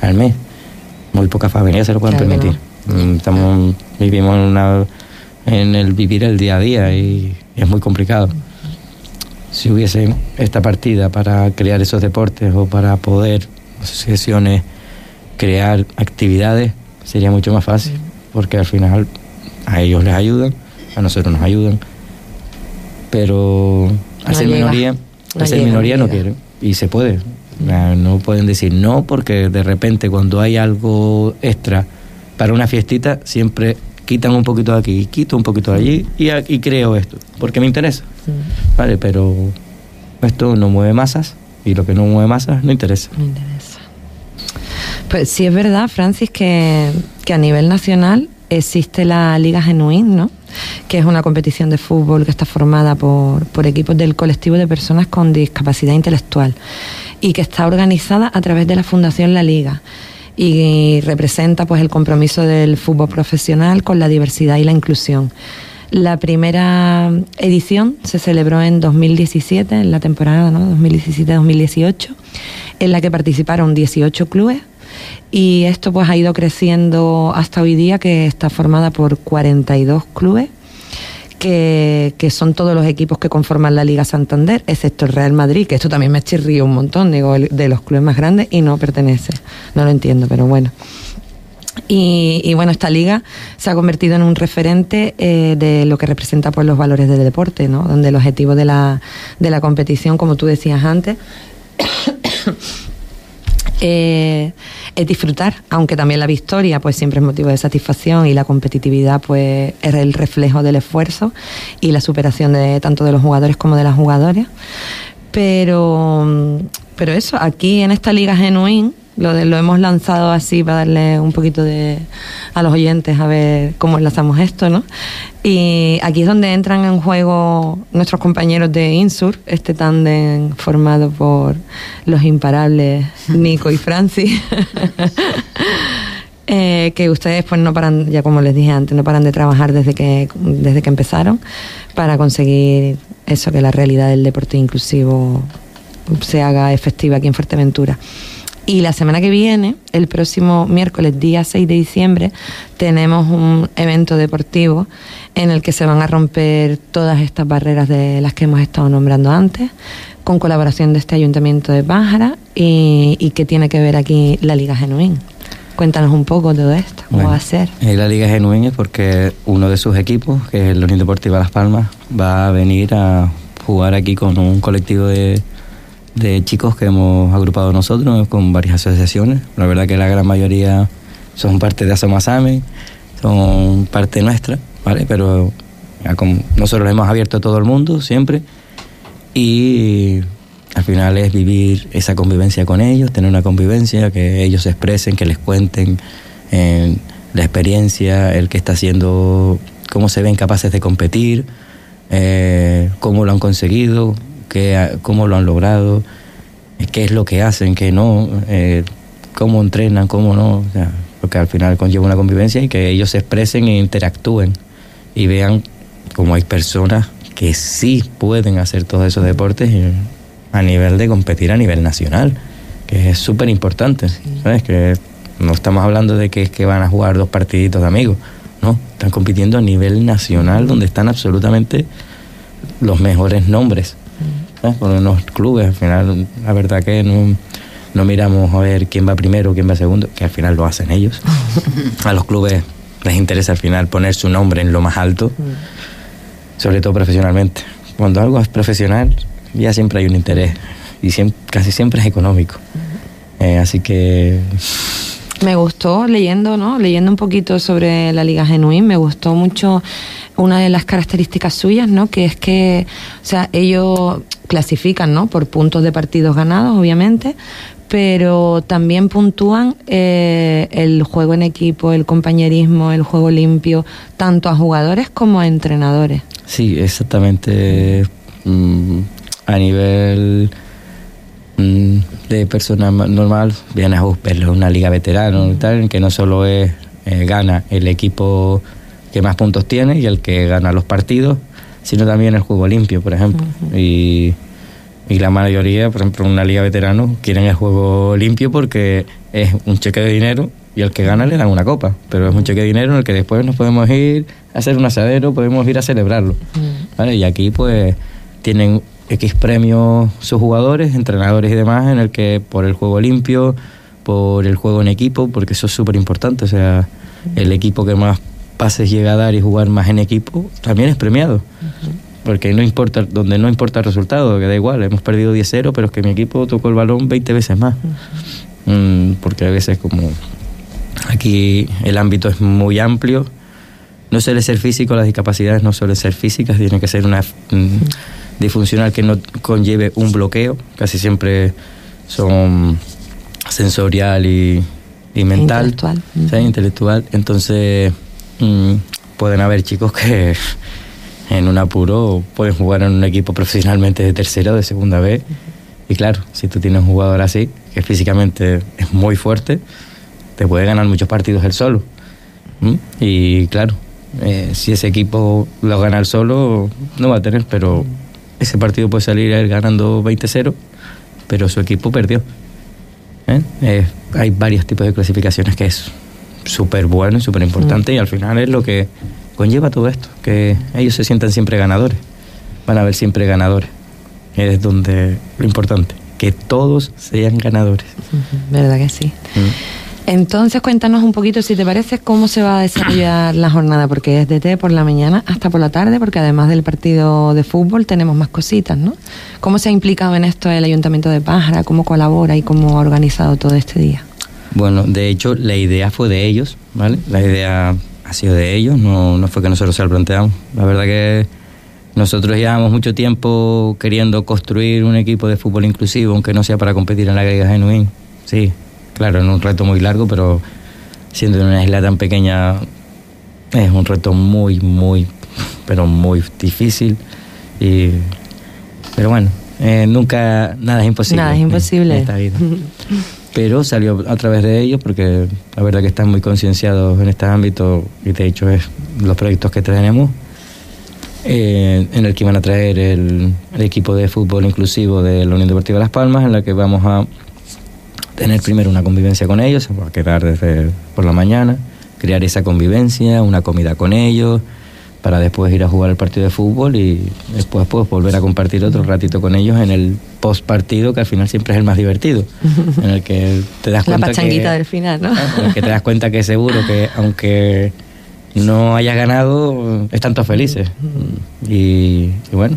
al, mes. Muy pocas familias se lo pueden permitir. Mm, estamos, vivimos en, una, en el vivir el día a día y es muy complicado. si hubiese esta partida para crear esos deportes o para poder asociaciones crear actividades, sería mucho más fácil, porque al final a ellos les ayudan, a nosotros nos ayudan, pero a ser minoría, a ser minoría no, quieren y se puede. No pueden decir no porque de repente cuando hay algo extra para una fiestita siempre quitan un poquito de aquí, quito un poquito de allí y, y creo esto, porque me interesa. Vale, pero esto no mueve masas y lo que no mueve masas no interesa. Me interesa. Pues sí es verdad, Francis, que, que a nivel nacional existe la Liga Genuín, ¿no? que es una competición de fútbol que está formada por, por, equipos del colectivo de personas con discapacidad intelectual y que está organizada a través de la Fundación La Liga y representa pues el compromiso del fútbol profesional con la diversidad y la inclusión. La primera edición se celebró en 2017, en la temporada ¿no? 2017-2018, en la que participaron 18 clubes y esto pues ha ido creciendo hasta hoy día que está formada por 42 clubes que, son todos los equipos que conforman la Liga Santander, excepto el Real Madrid, que esto también me chirrío un montón, digo, de los clubes más grandes y no pertenece. No lo entiendo, pero bueno. Y, bueno, esta liga se ha convertido en un referente eh, de lo que representa pues, los valores del deporte, ¿no? donde el objetivo de la, de la competición, como tú decías antes, eh, es disfrutar, aunque también la victoria pues siempre es motivo de satisfacción y la competitividad pues es el reflejo del esfuerzo y la superación de tanto de los jugadores como de las jugadoras. Pero, pero eso, aquí en esta liga genuín lo, lo hemos lanzado así para darle un poquito de a los oyentes a ver cómo enlazamos esto, ¿no? Y aquí es donde entran en juego nuestros compañeros de Insur, este tándem formado por los imparables Nico y Francis. Eh, que ustedes pues no paran, ya como les dije antes, no paran de trabajar desde que, desde que empezaron para conseguir eso, que la realidad del deporte inclusivo se haga efectiva aquí en Fuerteventura. Y la semana que viene, el próximo miércoles, día 6 de diciembre, tenemos un evento deportivo en el que se van a romper todas estas barreras de las que hemos estado nombrando antes, con colaboración de este ayuntamiento de Pájara y, que tiene que ver aquí la Liga Genuín. Cuéntanos un poco todo esto, cómo va a ser. Eh, la Liga Genuín es porque uno de sus equipos, que es el Unión Deportiva Las Palmas, va a venir a jugar aquí con un colectivo de de chicos que hemos agrupado nosotros con varias asociaciones. La verdad que la gran mayoría son parte de Asomasame, son parte nuestra, ¿vale? Pero nosotros lo hemos abierto a todo el mundo siempre y al final es vivir esa convivencia con ellos, tener una convivencia, que ellos se expresen, que les cuenten eh, la experiencia, el que está haciendo, cómo se ven capaces de competir, eh, cómo lo han conseguido, cómo lo han logrado, qué es lo que hacen, qué no, eh, cómo entrenan, cómo no, porque al final conlleva una convivencia y que ellos se expresen e interactúen y vean cómo hay personas que sí pueden hacer todos esos deportes a nivel de competir a nivel nacional, que es súper importante, ¿sabes? Que no estamos hablando de que es que van a jugar dos partiditos de amigos, no, están compitiendo a nivel nacional donde están absolutamente los mejores nombres por unos clubes. Al final, la verdad que no, miramos a ver quién va primero, quién va segundo, que al final lo hacen ellos. a los clubes les interesa al final poner su nombre en lo más alto, sobre todo profesionalmente. Cuando algo es profesional, ya siempre hay un interés y casi siempre es económico. Eh, así que me gustó leyendo, ¿no? Leyendo un poquito sobre la Liga Genuín, me gustó mucho una de las características suyas, ¿no? Que es que, o sea, ellos clasifican, ¿no? Por puntos de partidos ganados, obviamente, pero también puntúan eh, el juego en equipo, el compañerismo, el juego limpio, tanto a jugadores como a entrenadores. Sí, exactamente. Mm, a nivel mm, de persona normal, viene a verlo una liga veterano y tal, que no solo es eh, gana el equipo que más puntos tiene y el que gana los partidos, sino también el juego limpio, por ejemplo. y, y, la mayoría, por ejemplo, en una liga veterano, quieren el juego limpio porque es un cheque de dinero y el que gana le dan una copa, pero es un cheque de dinero en el que después nos podemos ir a hacer un asadero, podemos ir a celebrarlo. ¿vale? Y aquí pues tienen X premios sus jugadores, entrenadores y demás, en el que por el juego limpio, por el juego en equipo, porque eso es súper importante, o sea, el equipo que más pases llega a dar y jugar más en equipo, también es premiado. Porque no importa, donde no importa el resultado, que da igual, hemos perdido 10-0, pero es que mi equipo tocó el balón 20 veces más. Mm, porque a veces como aquí el ámbito es muy amplio, no suele ser físico, las discapacidades no suelen ser físicas, tiene que ser una mm, disfuncional que no conlleve un bloqueo, casi siempre son sensorial y, y mental. Intelectual. Sí, intelectual. Entonces, mm, pueden haber chicos que en un apuro pueden jugar en un equipo profesionalmente de tercera o de segunda vez. Y claro, si tú tienes un jugador así, que físicamente es muy fuerte, te puede ganar muchos partidos él solo. ¿Mm? Y claro, eh, si ese equipo lo gana él solo, no va a tener, pero ese partido puede salir él ganando 20-0, pero su equipo perdió. ¿Eh? Eh, hay varios tipos de clasificaciones que es súper bueno y súper importante y al final es lo que conlleva todo esto, que ellos se sientan siempre ganadores, van a ver siempre ganadores, es donde lo importante, que todos sean ganadores. ¿Verdad que sí? Mm. Entonces cuéntanos un poquito, si te parece, cómo se va a desarrollar la jornada, porque es desde por la mañana hasta por la tarde, porque además del partido de fútbol tenemos más cositas, ¿no? ¿Cómo se ha implicado en esto el Ayuntamiento de Pájara? ¿Cómo colabora y cómo ha organizado todo este día? Bueno, de hecho, la idea fue de ellos, ¿vale? La idea ha sido de ellos, no, no fue que nosotros se lo planteamos. La verdad que nosotros llevamos mucho tiempo queriendo construir un equipo de fútbol inclusivo, aunque no sea para competir en la Liga Genuín. Sí, claro, es un reto muy largo, pero siendo en una isla tan pequeña es un reto muy, muy, pero muy difícil. Y, pero bueno, eh, nunca nada es imposible. Nada es en- imposible. en esta vida. Pero salió a través de ellos porque la verdad que están muy concienciados en este ámbito y de hecho es los proyectos que tenemos. Eh, en el que iban a traer el, el equipo de fútbol inclusivo de la Unión Deportiva Las Palmas en la que vamos a tener primero una convivencia con ellos, se va a quedar desde por la mañana, crear esa convivencia, una comida con ellos, para después ir a jugar el partido de fútbol y después pues volver a compartir otro ratito con ellos en el post partido que al final siempre es el más divertido, en el que te das La cuenta pachanguita que, del final, ¿no? en el que te das cuenta que seguro que aunque no hayas ganado, están todos felices. Y, y bueno,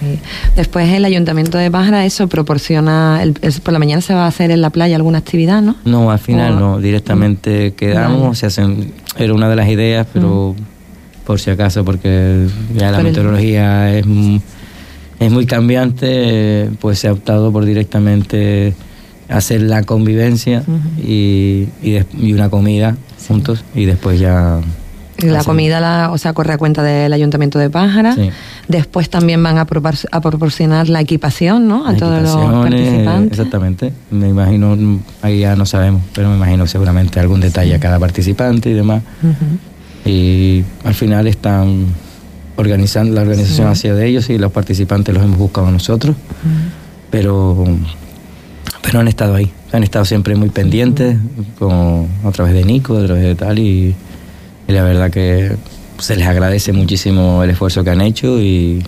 Sí. Después el Ayuntamiento de Pájara eso proporciona, el- el- por la mañana se va a hacer en la playa alguna actividad, ¿no? No, al final O- no, directamente quedamos, Vale. se hacen, era una de las ideas, pero por si acaso, porque ya la el- meteorología es, es muy cambiante, pues se ha optado por directamente hacer la convivencia y, y, y una comida juntos y después ya... La comida, la, o sea, corre a cuenta del Ayuntamiento de Pájara. Sí. Después también van a, propor- a proporcionar la equipación, ¿no? A las todos los participantes. Exactamente. Me imagino, ahí ya no sabemos, pero me imagino seguramente algún detalle a cada participante y demás. Y al final están organizando, la organización hacia de ellos y los participantes los hemos buscado nosotros. Pero, pero han estado ahí, han estado siempre muy pendientes, con, a través de Nico, a través de tal, y, y la verdad que se les agradece muchísimo el esfuerzo que han hecho y,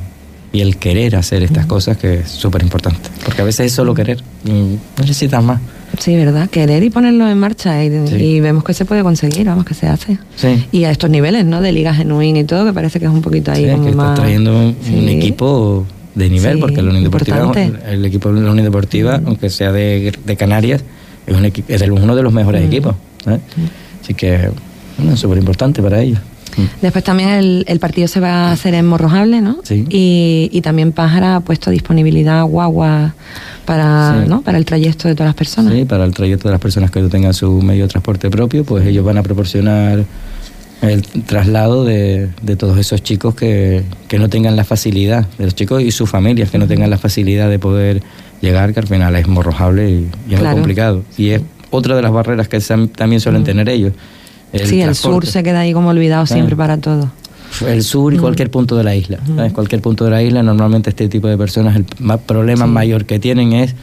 y el querer hacer estas cosas, que es súper importante. Porque a veces es solo querer, mm, necesitas más. Sí, ¿verdad? Querer y ponerlo en marcha y, Sí. y vemos que se puede conseguir, vamos, que se hace. Sí. Y a estos niveles, ¿no? De liga genuina y todo, que parece que es un poquito ahí Sí, como que estás trayendo un, Sí. un equipo de nivel, porque la Unión Deportiva, el equipo de la Unión Deportiva, aunque sea de, de Canarias, es, un es uno de los mejores equipos. ¿sabes? Así que, bueno, es súper importante para ellos. Después también el, el partido se va a hacer en Morrojable, ¿no? Sí. Y, y también Pájara ha puesto a disponibilidad guagua para, Sí. ¿no? para el trayecto de todas las personas. Sí, para el trayecto de las personas que no tengan su medio de transporte propio, pues ellos van a proporcionar el traslado de, de todos esos chicos que, que no tengan la facilidad, de los chicos y sus familias que no tengan la facilidad de poder llegar, que al final es morrojable y, y es Claro. complicado. Y es otra de las barreras que también suelen tener ellos. Sí, el sur se queda ahí como olvidado siempre para todo. El sur y cualquier punto de la isla. ¿sabes? Cualquier punto de la isla, normalmente este tipo de personas, el ma- problema mayor que tienen es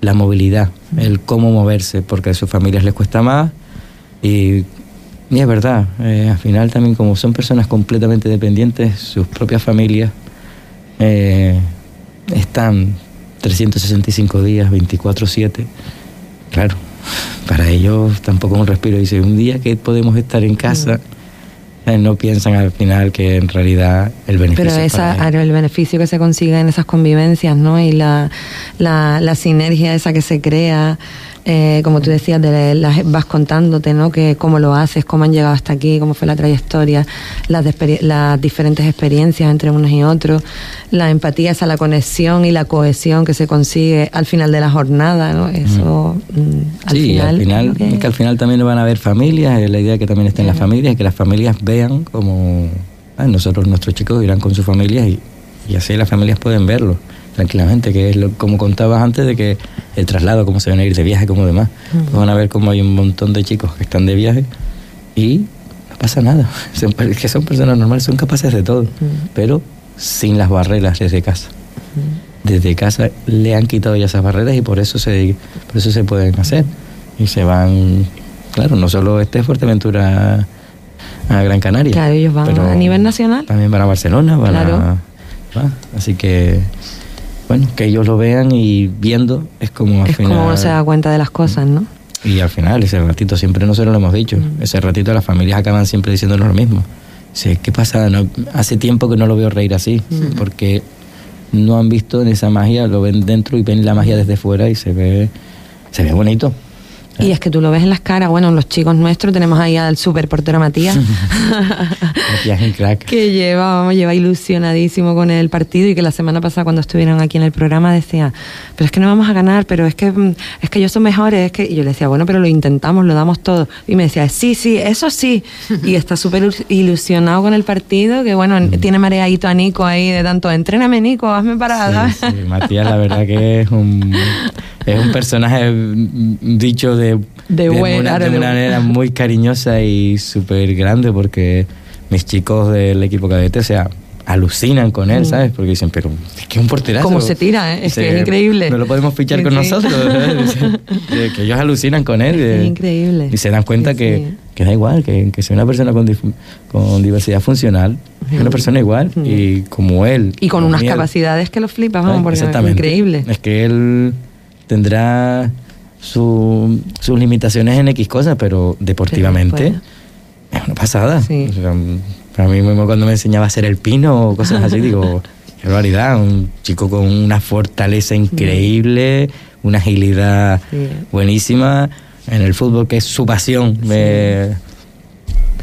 la movilidad, el cómo moverse, porque a sus familias les cuesta más. Y, y es verdad, eh, al final también como son personas completamente dependientes, sus propias familias, eh, están 365 días, 24/7. Claro, para ellos tampoco es un respiro. Dice, un día que podemos estar en casa, eh, no piensan al final que en realidad el beneficio Pero es esa, el beneficio que se consigue en esas convivencias, ¿no? Y la, la, la sinergia esa que se crea, eh, como tú decías, de las, vas contándote, ¿no? Que cómo lo haces, cómo han llegado hasta aquí, cómo fue la trayectoria, las, las diferentes experiencias entre unos y otros, la empatía, esa, la conexión y la cohesión que se consigue al final de la jornada, ¿no? Eso, mm, al sí, final. al final, que- es que al final también van a haber familias, es la idea que también estén las familias, que las familias vean como ah, nosotros, nuestros chicos irán con sus familias y, y así las familias pueden verlo tranquilamente, que es lo, como contabas antes de que el traslado, cómo se van a ir de viaje, como demás. Pues van a ver cómo hay un montón de chicos que están de viaje y no pasa nada. Son, que son personas normales, son capaces de todo, pero sin las barreras desde casa. Desde casa le han quitado ya esas barreras y por eso se, por eso se pueden hacer. Y se van, claro, no solo este es Fuerteventura a Gran Canaria. Claro, ellos van a nivel nacional. También van a Barcelona, van Claro. a, va. Así que, bueno, que ellos lo vean y viendo es como al Es final. como uno se da cuenta de las cosas, ¿no? Y al final, ese ratito, siempre nosotros lo hemos dicho, Mm. ese ratito las familias acaban siempre diciéndonos lo mismo. Dice, ¿qué pasa? No, hace tiempo que no lo veo reír así, Mm. porque no han visto en esa magia, lo ven dentro y ven la magia desde fuera y se ve, se ve bonito. Y es que tú lo ves en las caras, bueno, los chicos nuestros tenemos ahí al super portero Matías, Matías un crack. que lleva, vamos, lleva ilusionadísimo con el partido y que la semana pasada cuando estuvieron aquí en el programa decía, pero es que no vamos a ganar, pero es que mm, es que ellos son mejores, es que y yo le decía, bueno, pero lo intentamos, lo damos todo. Y me decía, sí, sí, eso sí. Y está súper ilus- ilusionado con el partido, que bueno, Mm. tiene mareadito a Nico ahí de tanto, entréname Nico, hazme parada. Sí, sí, Matías, la verdad que es un, es un personaje mm, dicho de, De buen- una, claro, de de una manera muy cariñosa y súper grande porque mis chicos del equipo cadete, o sea, alucinan con él, ¿sabes? Porque dicen, pero es que es un porterazo. Mm. Cómo se tira, ¿eh? Es que es increíble. No lo podemos fichar Sí, con sí. nosotros. de que ellos alucinan con él. Es de- increíble. Y se dan cuenta Sí, que, sí. que da igual, que, que sea una persona con, con diversidad funcional, es una persona igual. Y como él. Y con como unas él, capacidades que lo flipas, vamos, porque es Exactamente. increíble. Es que él tendrá su- sus limitaciones en X cosas, pero deportivamente es una pasada. Sí. O sea, para mí mismo cuando me enseñaba a hacer el pino o cosas así, digo, qué barbaridad, un chico con una fortaleza increíble, una agilidad Sí. buenísima en el fútbol, que es su pasión. Me-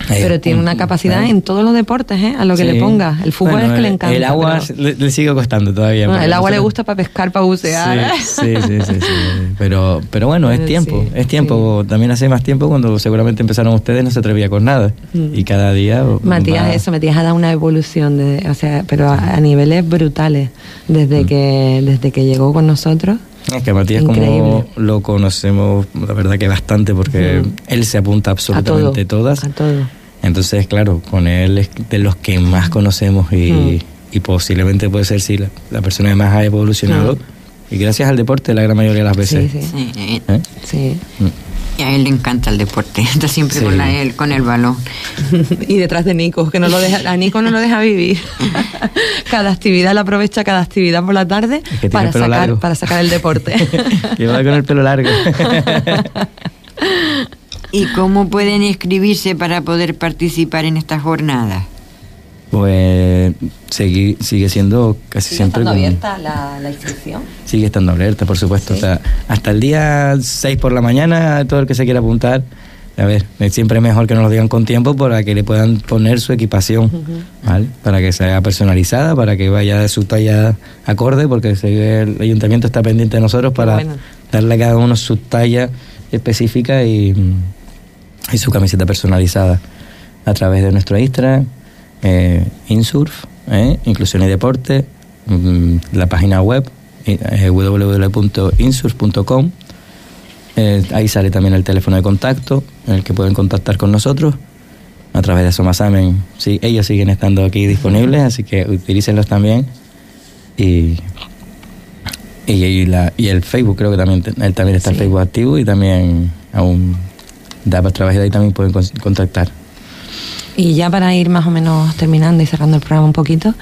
Pero eh, tiene un- una capacidad ¿eh? en todos los deportes, ¿eh? A lo que Sí. le ponga. El fútbol Bueno, es que le encanta. El agua pero- le, le sigue costando todavía. Bueno, el agua le gusta para pescar, para bucear. Sí, sí, sí, sí, sí. Pero, pero bueno, es tiempo, es tiempo. También hace más tiempo cuando seguramente empezaron ustedes no se atrevía con nada. Mm. Y cada día... Matías, va- eso, Matías ha dado una evolución, de, o sea, pero a, a niveles brutales desde Mm. que desde que llegó con nosotros. Es que Matías Increíble. como lo conocemos, la verdad que bastante, porque él se apunta A todo. absolutamente todas. A todo. Entonces, claro, con él es de los que más conocemos y, Mm. y posiblemente puede ser, sí, la, la persona que más ha evolucionado. Y gracias al deporte, la gran mayoría de las veces. Sí, sí. Sí, eh, ¿Eh? Sí. Y a él le encanta el deporte, está siempre Sí. con, la- él, con el balón. y detrás de Nico, que no lo deja, a Nico no lo deja vivir. cada actividad la aprovecha cada actividad por la tarde Es que tiene para sacar, largo. para sacar el deporte. que va con el pelo largo. ¿Y cómo pueden inscribirse para poder participar en estas jornadas? Pues segui- sigue siendo casi siempre con- la, la inscripción? sigue estando abierta, por supuesto. hasta- hasta el día 6 por la mañana, todo el que se quiera apuntar. A ver, es siempre mejor que nos lo digan con tiempo para que le puedan poner su equipación, ¿vale? Para que sea personalizada, para que vaya de su talla acorde, porque el ayuntamiento está pendiente de nosotros para bueno. darle a cada uno su talla específica y, y su camiseta personalizada a través de nuestro Instagram, eh, Insurf, eh, Inclusión y Deporte, mm, la página web eh, www.insurf.com. Eh, ahí sale también el teléfono de contacto, en el que pueden contactar con nosotros a través de Somasamen. Sí, ellos siguen estando aquí disponibles, así que utilícenlos también. Y, y, y la- y el Facebook, creo que también, él también está el. Facebook activo y también aún da a través de ahí también pueden con- contactar. Y ya para ir más o menos terminando y cerrando el programa un poquito,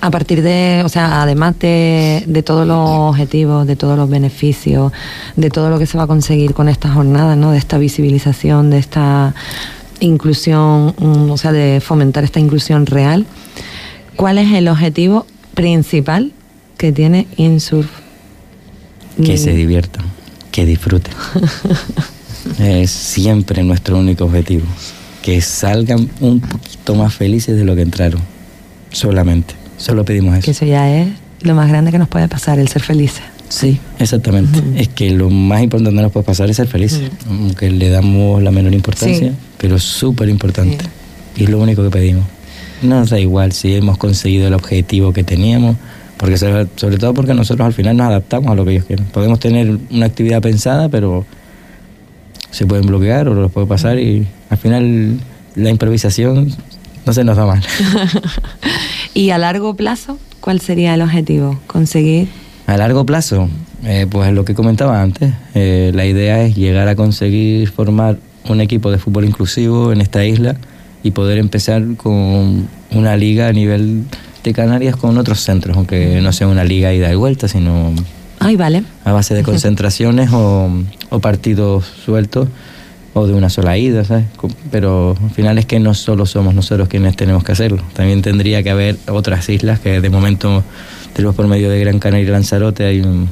a partir de, o sea, además de, de todos los objetivos, de todos los beneficios, de todo lo que se va a conseguir con esta jornada, ¿no? De esta visibilización, de esta inclusión, mm, o sea, de fomentar esta inclusión real, ¿cuál es el objetivo principal que tiene Insurf? Que Mm. se diviertan, que disfruten. es siempre nuestro único objetivo. Que salgan un poquito más felices de lo que entraron. Solamente. Solo pedimos Que eso. eso ya es lo más grande que nos puede pasar, el ser felices. Sí, exactamente. Es que lo más importante que nos puede pasar es ser felices. Aunque le damos la menor importancia, Sí. pero es súper importante. Y es lo único que pedimos. No nos da igual si hemos conseguido el objetivo que teníamos, porque sobre, sobre todo porque nosotros al final nos adaptamos a lo que ellos quieren. Podemos tener una actividad pensada, pero se pueden bloquear o los puede pasar y al final la improvisación no se nos da mal. y a largo plazo, ¿cuál sería el objetivo? Conseguir. A largo plazo, eh, pues lo que comentaba antes, eh, la idea es llegar a conseguir formar un equipo de fútbol inclusivo en esta isla y poder empezar con una liga a nivel de Canarias con otros centros, aunque no sea una liga ida y vuelta, sino Ay, vale. a base de concentraciones o, o partidos sueltos o de una sola ida, ¿sabes? Pero al final es que no solo somos nosotros quienes tenemos que hacerlo, también tendría que haber otras islas que de momento tenemos por medio de Gran Canaria y Lanzarote hay un,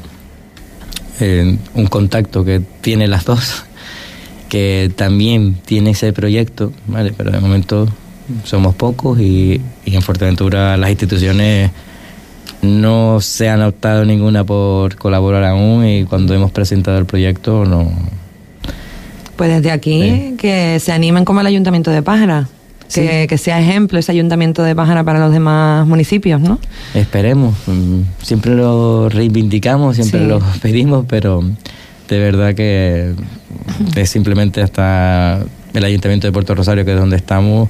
eh, un contacto que tiene las dos, que también tiene ese proyecto, ¿vale? Pero de momento somos pocos y, y en Fuerteventura las instituciones no se han optado ninguna por colaborar aún y cuando hemos presentado el proyecto no Pues desde aquí Sí. que se animen como el Ayuntamiento de Pájara. Que, que sea ejemplo ese Ayuntamiento de Pájara para los demás municipios, ¿no? esperemos Mm, siempre lo reivindicamos siempre Sí. lo pedimos pero de verdad que es simplemente hasta el ayuntamiento de Puerto Rosario que es donde estamos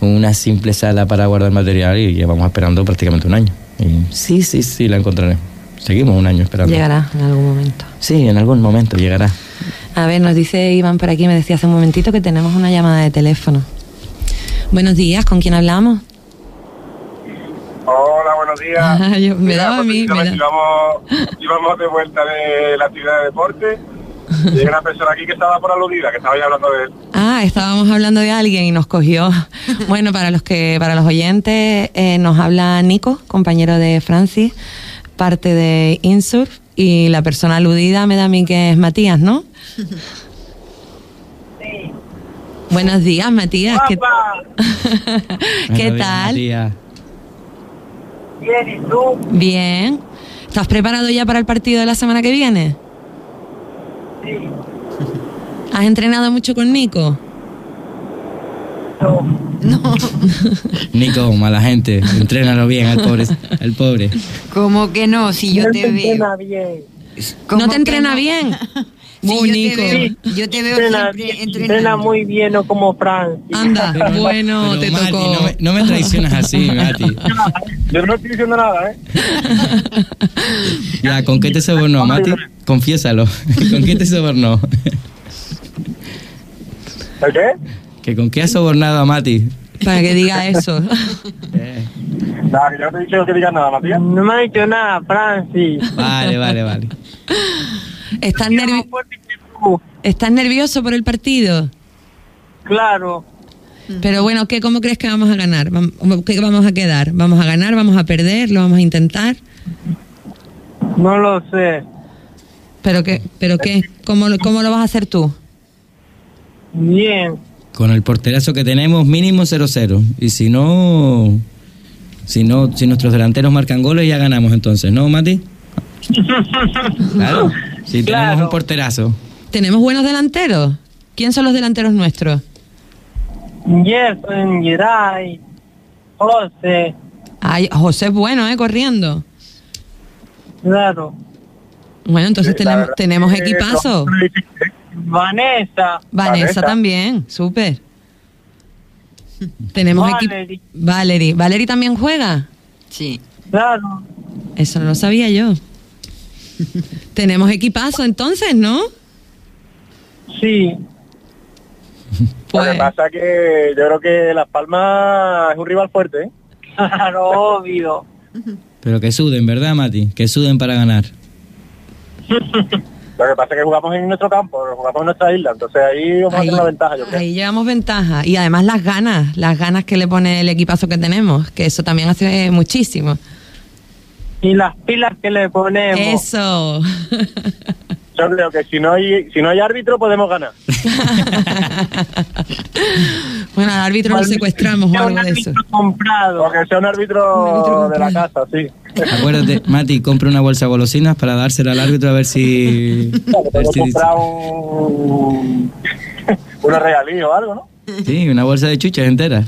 una simple sala para guardar material y llevamos esperando prácticamente un año y sí sí sí la encontraremos seguimos un año esperando Llegará en algún momento. sí en algún momento llegará A ver, nos dice Iván por aquí, me decía hace un momentito que tenemos una llamada de teléfono. Buenos días, ¿con quién hablamos? Hola, buenos días. Ah, yo- me daba a mí, me precisamente da- Íbamos, íbamos de vuelta de la actividad de deporte y hay una persona aquí que estaba por aludida, que estaba ya hablando de él. Ah, estábamos hablando de alguien y nos cogió. Bueno, para los que, para los oyentes, eh, nos habla Nico, compañero de Francis, parte de Insurf, y la persona aludida me da a mí que es Matías, ¿no? Buenos días, Matías. ¿Qué, ¿Qué Buenos días, tal? Matías. Bien, ¿y tú? Bien. ¿Estás preparado ya para el partido de la semana que viene? Sí. ¿Has entrenado mucho con Nico? No, Nico, mala gente, entrénalo bien al pobre, al pobre. ¿cómo que no? Si yo te veo. bien. ¿Cómo ¿No te entrena no? bien? Sí, Muy yo veo, yo te veo siempre entrenando. bien, no como Fran. Anda, bueno, Pero, te Mati, tocó. No me, no me traicionas así, Mati. Yo no estoy diciendo nada, ¿eh? Ya, ¿con qué te sobornó, Mati? Confiésalo. ¿Con qué te sobornó? ¿El qué? ¿Que ¿Con qué has sobornado a Mati? Para que diga eso. Nada, que yo no te he dicho que digas nada, Matías. No me ha dicho nada, Francis. Vale, vale, vale. ¿Estás, nervi- ¿Estás nervioso por el partido? Claro. Pero bueno, ¿qué, ¿cómo crees que vamos a ganar? ¿Qué vamos a quedar? ¿Vamos a ganar? ¿Vamos a perder? ¿Lo vamos a intentar? No lo sé. ¿Pero qué? ¿Pero qué? ¿Cómo, lo- ¿Cómo lo vas a hacer tú? Bien. Con el porterazo que tenemos, mínimo 0-0. Y si no, si no, si nuestros delanteros marcan goles, ya ganamos entonces, ¿no, Mati? Claro. Si tenemos un porterazo. ¿Tenemos buenos delanteros? ¿Quién son los delanteros nuestros? Gerson, Geray, José, Ay, José es bueno, ¿eh? Corriendo. claro. Bueno, entonces Sí, tenemos, tenemos equipazo. Vanessa. Vanessa también, súper. Tenemos equipo. Valerie. Valerie. ¿Valerie también juega? Sí. Claro. Eso no lo sabía yo. Tenemos equipazo entonces, ¿no? Sí. Lo Pues, que pasa que yo creo que Las Palmas es un rival fuerte, ¿eh? Claro, obvio. Pero que suden, ¿verdad, Mati? Que suden para ganar. Lo que pasa es que jugamos en nuestro campo, jugamos en nuestra isla, entonces ahí vamos a tener una ventaja, yo creo. ahí llevamos ventaja. Y además las ganas, las ganas que le pone el equipazo que tenemos, que eso también hace muchísimo. Y las pilas que le ponemos. Eso. Yo creo que si no hay si no hay árbitro podemos ganar. bueno, al árbitro lo secuestramos o un algo de eso. comprado. O que sea un árbitro, Un árbitro de la casa, sí. Acuérdate, Mati, compra una bolsa de golosinas para dársela al árbitro a ver si... a ver Podemos si- comprar un unos regalíos o algo, ¿no? Sí, una bolsa de chuchas enteras.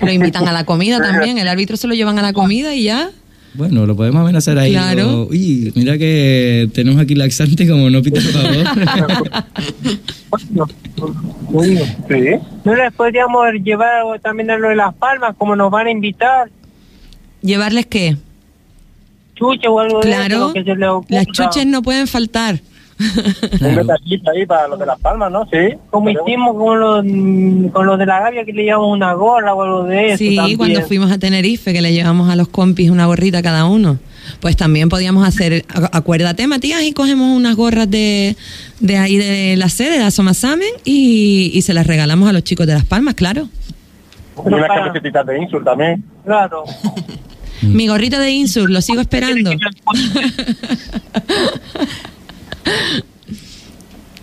Lo invitan a la comida también, el árbitro se lo llevan a la comida y ya. Bueno, lo podemos amenazar ahí. Claro. o, Uy, mira que tenemos aquí laxante como no pita por favor. No les podríamos llevar también a lo de Las Palmas, como nos van a invitar. ¿Llevarles qué? Chuche o algo de Claro, eso, que se les ocurra. Las chuches no pueden faltar. Un detallito ahí para los de Las Palmas, ¿no? Sí. Como hicimos con los, con los de la Gavia, que le llevamos una gorra o algo de eso. Sí, también. cuando fuimos a Tenerife, que le llevamos a los compis una gorrita cada uno. Pues también podíamos hacer, acu- acuérdate Matías, y cogemos unas gorras de, de ahí de la sede, de Asomasamen, y, y se las regalamos a los chicos de Las Palmas, claro. Y unas camisetitas de Insur también. Claro. Mi gorrito de Insur, lo sigo esperando.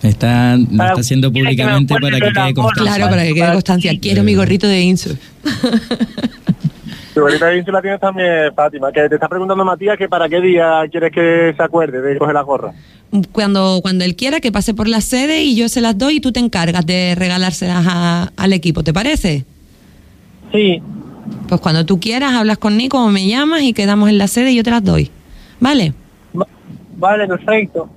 Está, lo Para- está haciendo que públicamente para que quede constancia. Claro, para que quede constancia. Quiero mi gorrito de Insur. Tu bolita de Insur la tienes también, Fátima, que te está preguntando Matías que para qué día quieres que se acuerde de coger la gorra. Cuando, cuando él quiera que pase por la sede y yo se las doy y tú te encargas de regalárselas a- al equipo, ¿te parece? Sí. Pues cuando tú quieras hablas con Nico o me llamas y quedamos en la sede y yo te las doy. ¿Vale? Va- Vale, perfecto.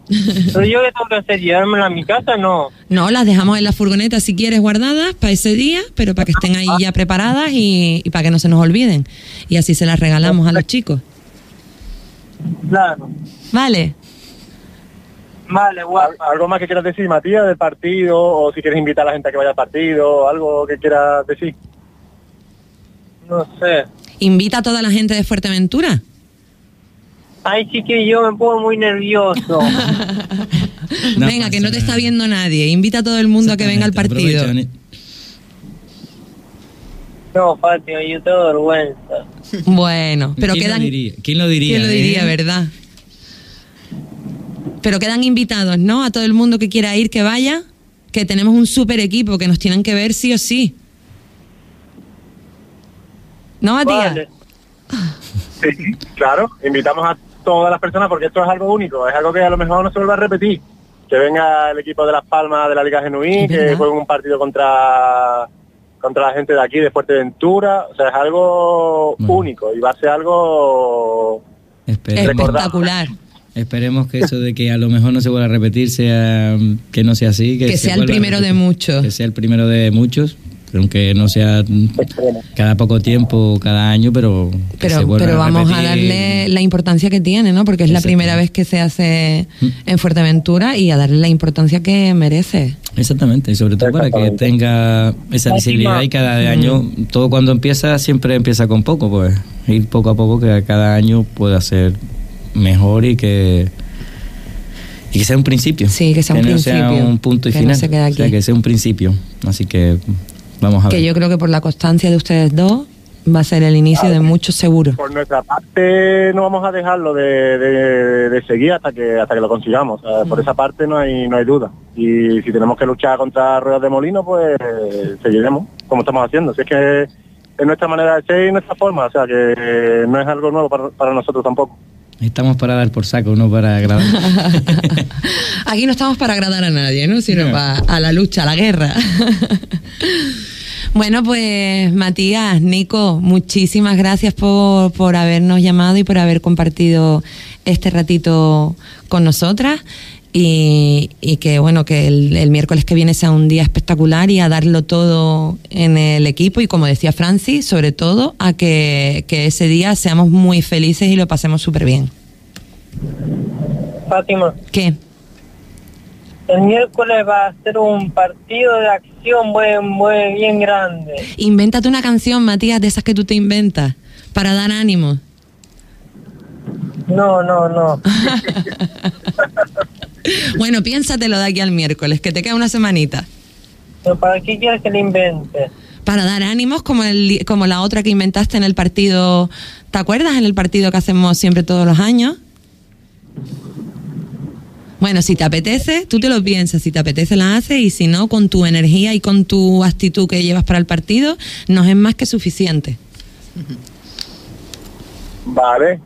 Pero yo qué tengo que hacer, llevármela a mi casa, no. No, las dejamos en la furgoneta si quieres guardadas para ese día, pero para que estén ahí ya preparadas y, y para que no se nos olviden. Y así se las regalamos a los chicos. Claro. ¿Vale? Vale, Al- guapa. ¿Algo más que quieras decir, Matías, del partido? O si quieres invitar a la gente a que vaya al partido, algo que quieras decir. No sé. Invita a toda la gente de Fuerteventura. Ay, sí que yo me pongo muy nervioso. No venga, que no te está viendo nadie. Invita a todo el mundo a que venga al partido. No, Fátima, yo tengo vergüenza. Bueno, pero ¿Quién quedan... Lo diría? ¿Quién lo diría? ¿Quién lo diría, eh? verdad? Pero quedan invitados, ¿no? A todo el mundo que quiera ir, que vaya, que tenemos un super equipo que nos tienen que ver sí o sí. ¿No, Matías? Vale. Sí, claro, invitamos a todas las personas porque esto es algo único, es algo que a lo mejor no se vuelva a repetir. Que venga el equipo de Las Palmas de la Liga Genuí, Es que juegue un partido contra contra la gente de aquí, de Fuerteventura, o sea, es algo Bueno. único y va a ser algo... Espere- Espectacular. Esperemos que eso de que a lo mejor no se vuelva a repetir sea que no sea así. Que, Que se sea el primero de muchos. Que sea el primero de muchos, aunque no sea cada poco tiempo, cada año, pero que se Pero, pero vamos a darle la importancia que tiene, ¿no? Porque es la primera vez que se hace Mm. en Fuerteventura y a darle la importancia que merece. Exactamente, y sobre todo para que tenga esa visibilidad y cada año, todo cuando empieza, siempre empieza con poco, pues ir poco a poco que cada año pueda ser mejor y que y que sea un principio. Sí, que sea un no sea principio, un punto y que no final. se quede O sea, aquí. que sea un principio. Así que vamos a ver. Que yo creo que por la constancia de ustedes dos va a ser el inicio de muchos seguro. Por nuestra parte no vamos a dejarlo de, de- de seguir hasta que hasta que lo consigamos. O sea, Por esa parte no hay no hay duda. Y si tenemos que luchar contra ruedas de molino, pues seguiremos como estamos haciendo. Si es que es nuestra manera de ser y nuestra forma, o sea que no es algo nuevo para, para nosotros tampoco. Estamos para dar por saco, no para grabar. Aquí no estamos para agradar a nadie, ¿no? Sino No. para a la lucha, a la guerra. bueno, pues Matías, Nico, muchísimas gracias por, por habernos llamado y por haber compartido este ratito con nosotras. Y, y que bueno, que el, el miércoles que viene sea un día espectacular y a darlo todo en el equipo y como decía Francis, sobre todo a que, que ese día seamos muy felices y lo pasemos súper bien. Fátima, ¿Qué? El miércoles va a ser un partido de acción muy, muy bien grande. Invéntate una canción, Matías, de esas que tú te inventas, para dar ánimo. No, no, no. Bueno, piénsatelo de aquí al miércoles, que te queda una semanita. ¿Pero ¿Para qué quieres que le invente? Para dar ánimos como, el, como la otra que inventaste en el partido, ¿te acuerdas? En el partido que hacemos siempre todos los años. Bueno, si te apetece, tú te lo piensas, si te apetece la haces y si no, con tu energía y con tu actitud que llevas para el partido, nos es más que suficiente. Vale.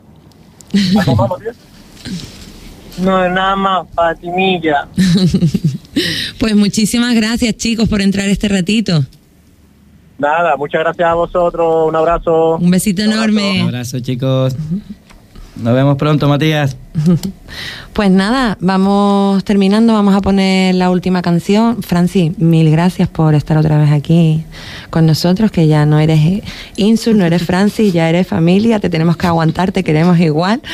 ¿Vamos, vamos, tío? No, nada más, Fatimilla. Pues muchísimas gracias chicos por entrar este ratito. Nada, muchas gracias a vosotros. Un abrazo. Un besito Un enorme. abrazo, chicos. Nos vemos pronto, Matías. Pues nada, vamos terminando, vamos a poner la última canción. Franci, mil gracias por estar otra vez aquí con nosotros, que ya no eres Insur, no eres Franci, ya eres familia, te tenemos que aguantar, te queremos igual.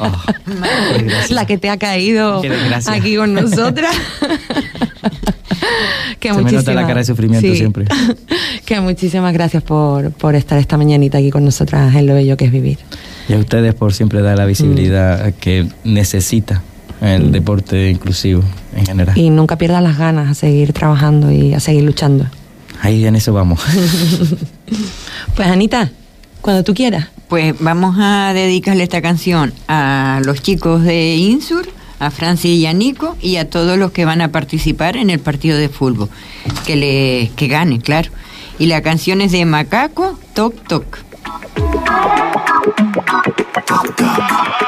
Oh, la que te ha caído aquí con nosotras. que Se me nota la muchísimas- cara de sufrimiento siempre. que muchísimas gracias por, por estar esta mañanita aquí con nosotras en lo bello que es vivir. Y a ustedes por siempre dar la visibilidad que necesita el deporte inclusivo en general. Y nunca pierdas las ganas a seguir trabajando y a seguir luchando. Ahí en eso vamos. Pues Anita, cuando tú quieras. Pues vamos a dedicarle esta canción a los chicos de Insur, a Francis y a Nico y a todos los que van a participar en el partido de fútbol. Que, le, que ganen, claro. Y la canción es de Macaco, Toc Toc. Abre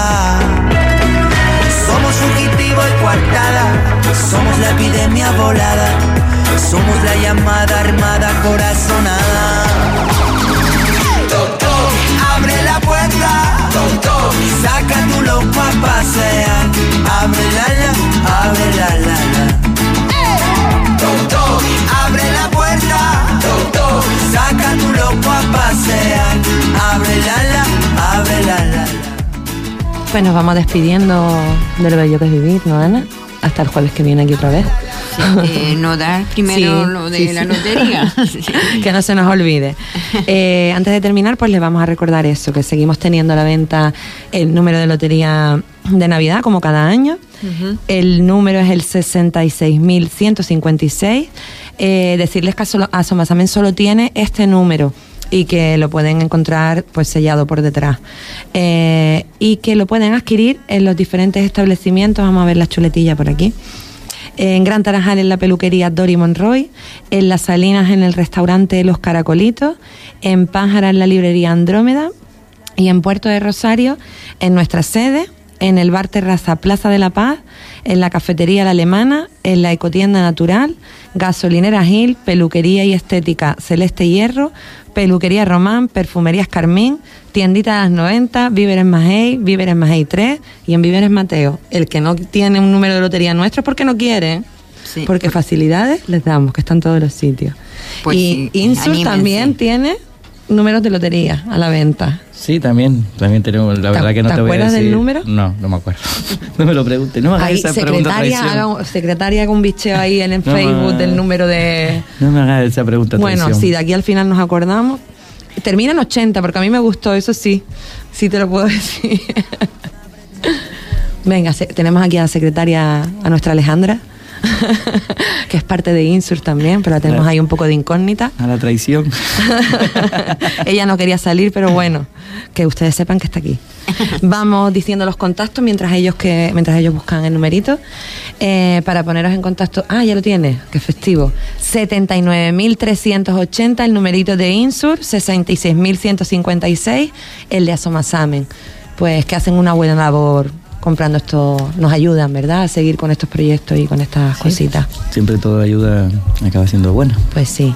Somos fugitivo y coartada. Somos la epidemia volada. Somos la llamada armada corazonada. Toc, abre la puerta. Toc, saca tu loco a pasear. Abre la la, abre la la la. Toc, abre la puerta. Toc, saca tu loco a pasear. Abre la la, abre la la la. Pues nos vamos despidiendo de lo bello que es vivir, ¿no, Ana? Hasta el jueves que viene aquí otra vez. Eh, no dar primero Sí, lo de sí, la lotería. Que no se nos olvide. Eh, antes de terminar, pues les vamos a recordar eso, que seguimos teniendo a la venta el número de lotería de Navidad, como cada año. El número es el 66.156. Eh, decirles que Asomasamen solo tiene este número y que lo pueden encontrar pues sellado por detrás. Eh, y que lo pueden adquirir en los diferentes establecimientos. Vamos a ver la chuletilla por aquí. En Gran Tarajal en la peluquería Dory Monroy, en Las Salinas en el restaurante Los Caracolitos, en Pájara en la librería Andrómeda. Y en Puerto de Rosario en nuestra sede, en el bar Terraza Plaza de la Paz, en la cafetería La Alemana, en la ecotienda natural, gasolinera Gil, peluquería y estética Celeste Hierro, peluquería Román, perfumerías Carmín, tiendita de las 90, Víveres Magey, Víveres Magey 3 y en Víveres Mateo. El que no tiene un número de lotería nuestro es porque no quiere. Sí. Porque facilidades les damos, que están en todos los sitios. Pues y sí, Insur anímense. también tiene números de lotería a la venta. Sí, también, también tenemos, la ¿Te- verdad que no te te, voy a acuerdas del decir. número? No, no me acuerdo. no me lo pregunte, no me hagas esa pregunta haga un, secretaria haga un bicheo ahí en el No, Facebook del número de... No me hagas esa pregunta Bueno, traición. si de aquí al final nos acordamos. Termina en 80, porque a mí me gustó, eso sí. Sí te lo puedo decir. Venga, tenemos aquí a la secretaria, a nuestra Alejandra. que es parte de Insur también, pero la tenemos ahí un poco de incógnita. A la traición. Ella no quería salir, pero bueno, que ustedes sepan que está aquí. Vamos diciendo los contactos mientras ellos que mientras ellos buscan el numerito eh, para poneros en contacto. Ah, ya lo tiene, qué festivo. 79.380 el numerito de Insur, 66.156 el de Asomasamen. Pues que hacen una buena labor comprando esto, nos ayudan, ¿verdad? A seguir con estos proyectos y con estas cositas. Siempre toda ayuda acaba siendo buena. Pues sí.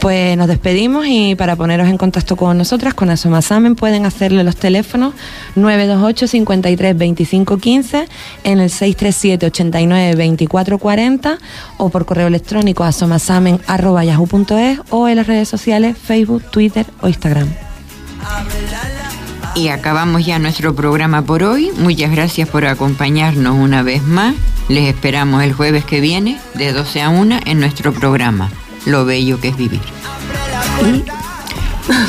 Pues nos despedimos y para poneros en contacto con nosotras, con Asomasamen, pueden hacerle los teléfonos 928 53 25 15 en el 637 89 24 40 o por correo electrónico asomasamen.yahoo.es o en las redes sociales Facebook, Twitter o Instagram. Y acabamos ya nuestro programa por hoy. Muchas gracias por acompañarnos una vez más. Les esperamos el jueves que viene de 12 a 1 en nuestro programa Lo Bello que es Vivir.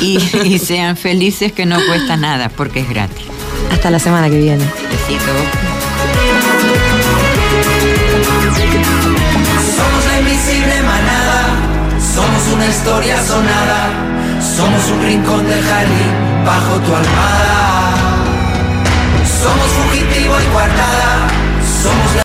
Y, y sean felices que no cuesta nada porque es gratis. Hasta la semana que viene. Besitos. Somos la invisible manada, somos una historia sonada, somos un rincón del jardín bajo tu almada. Somos fugitivo y guardada, somos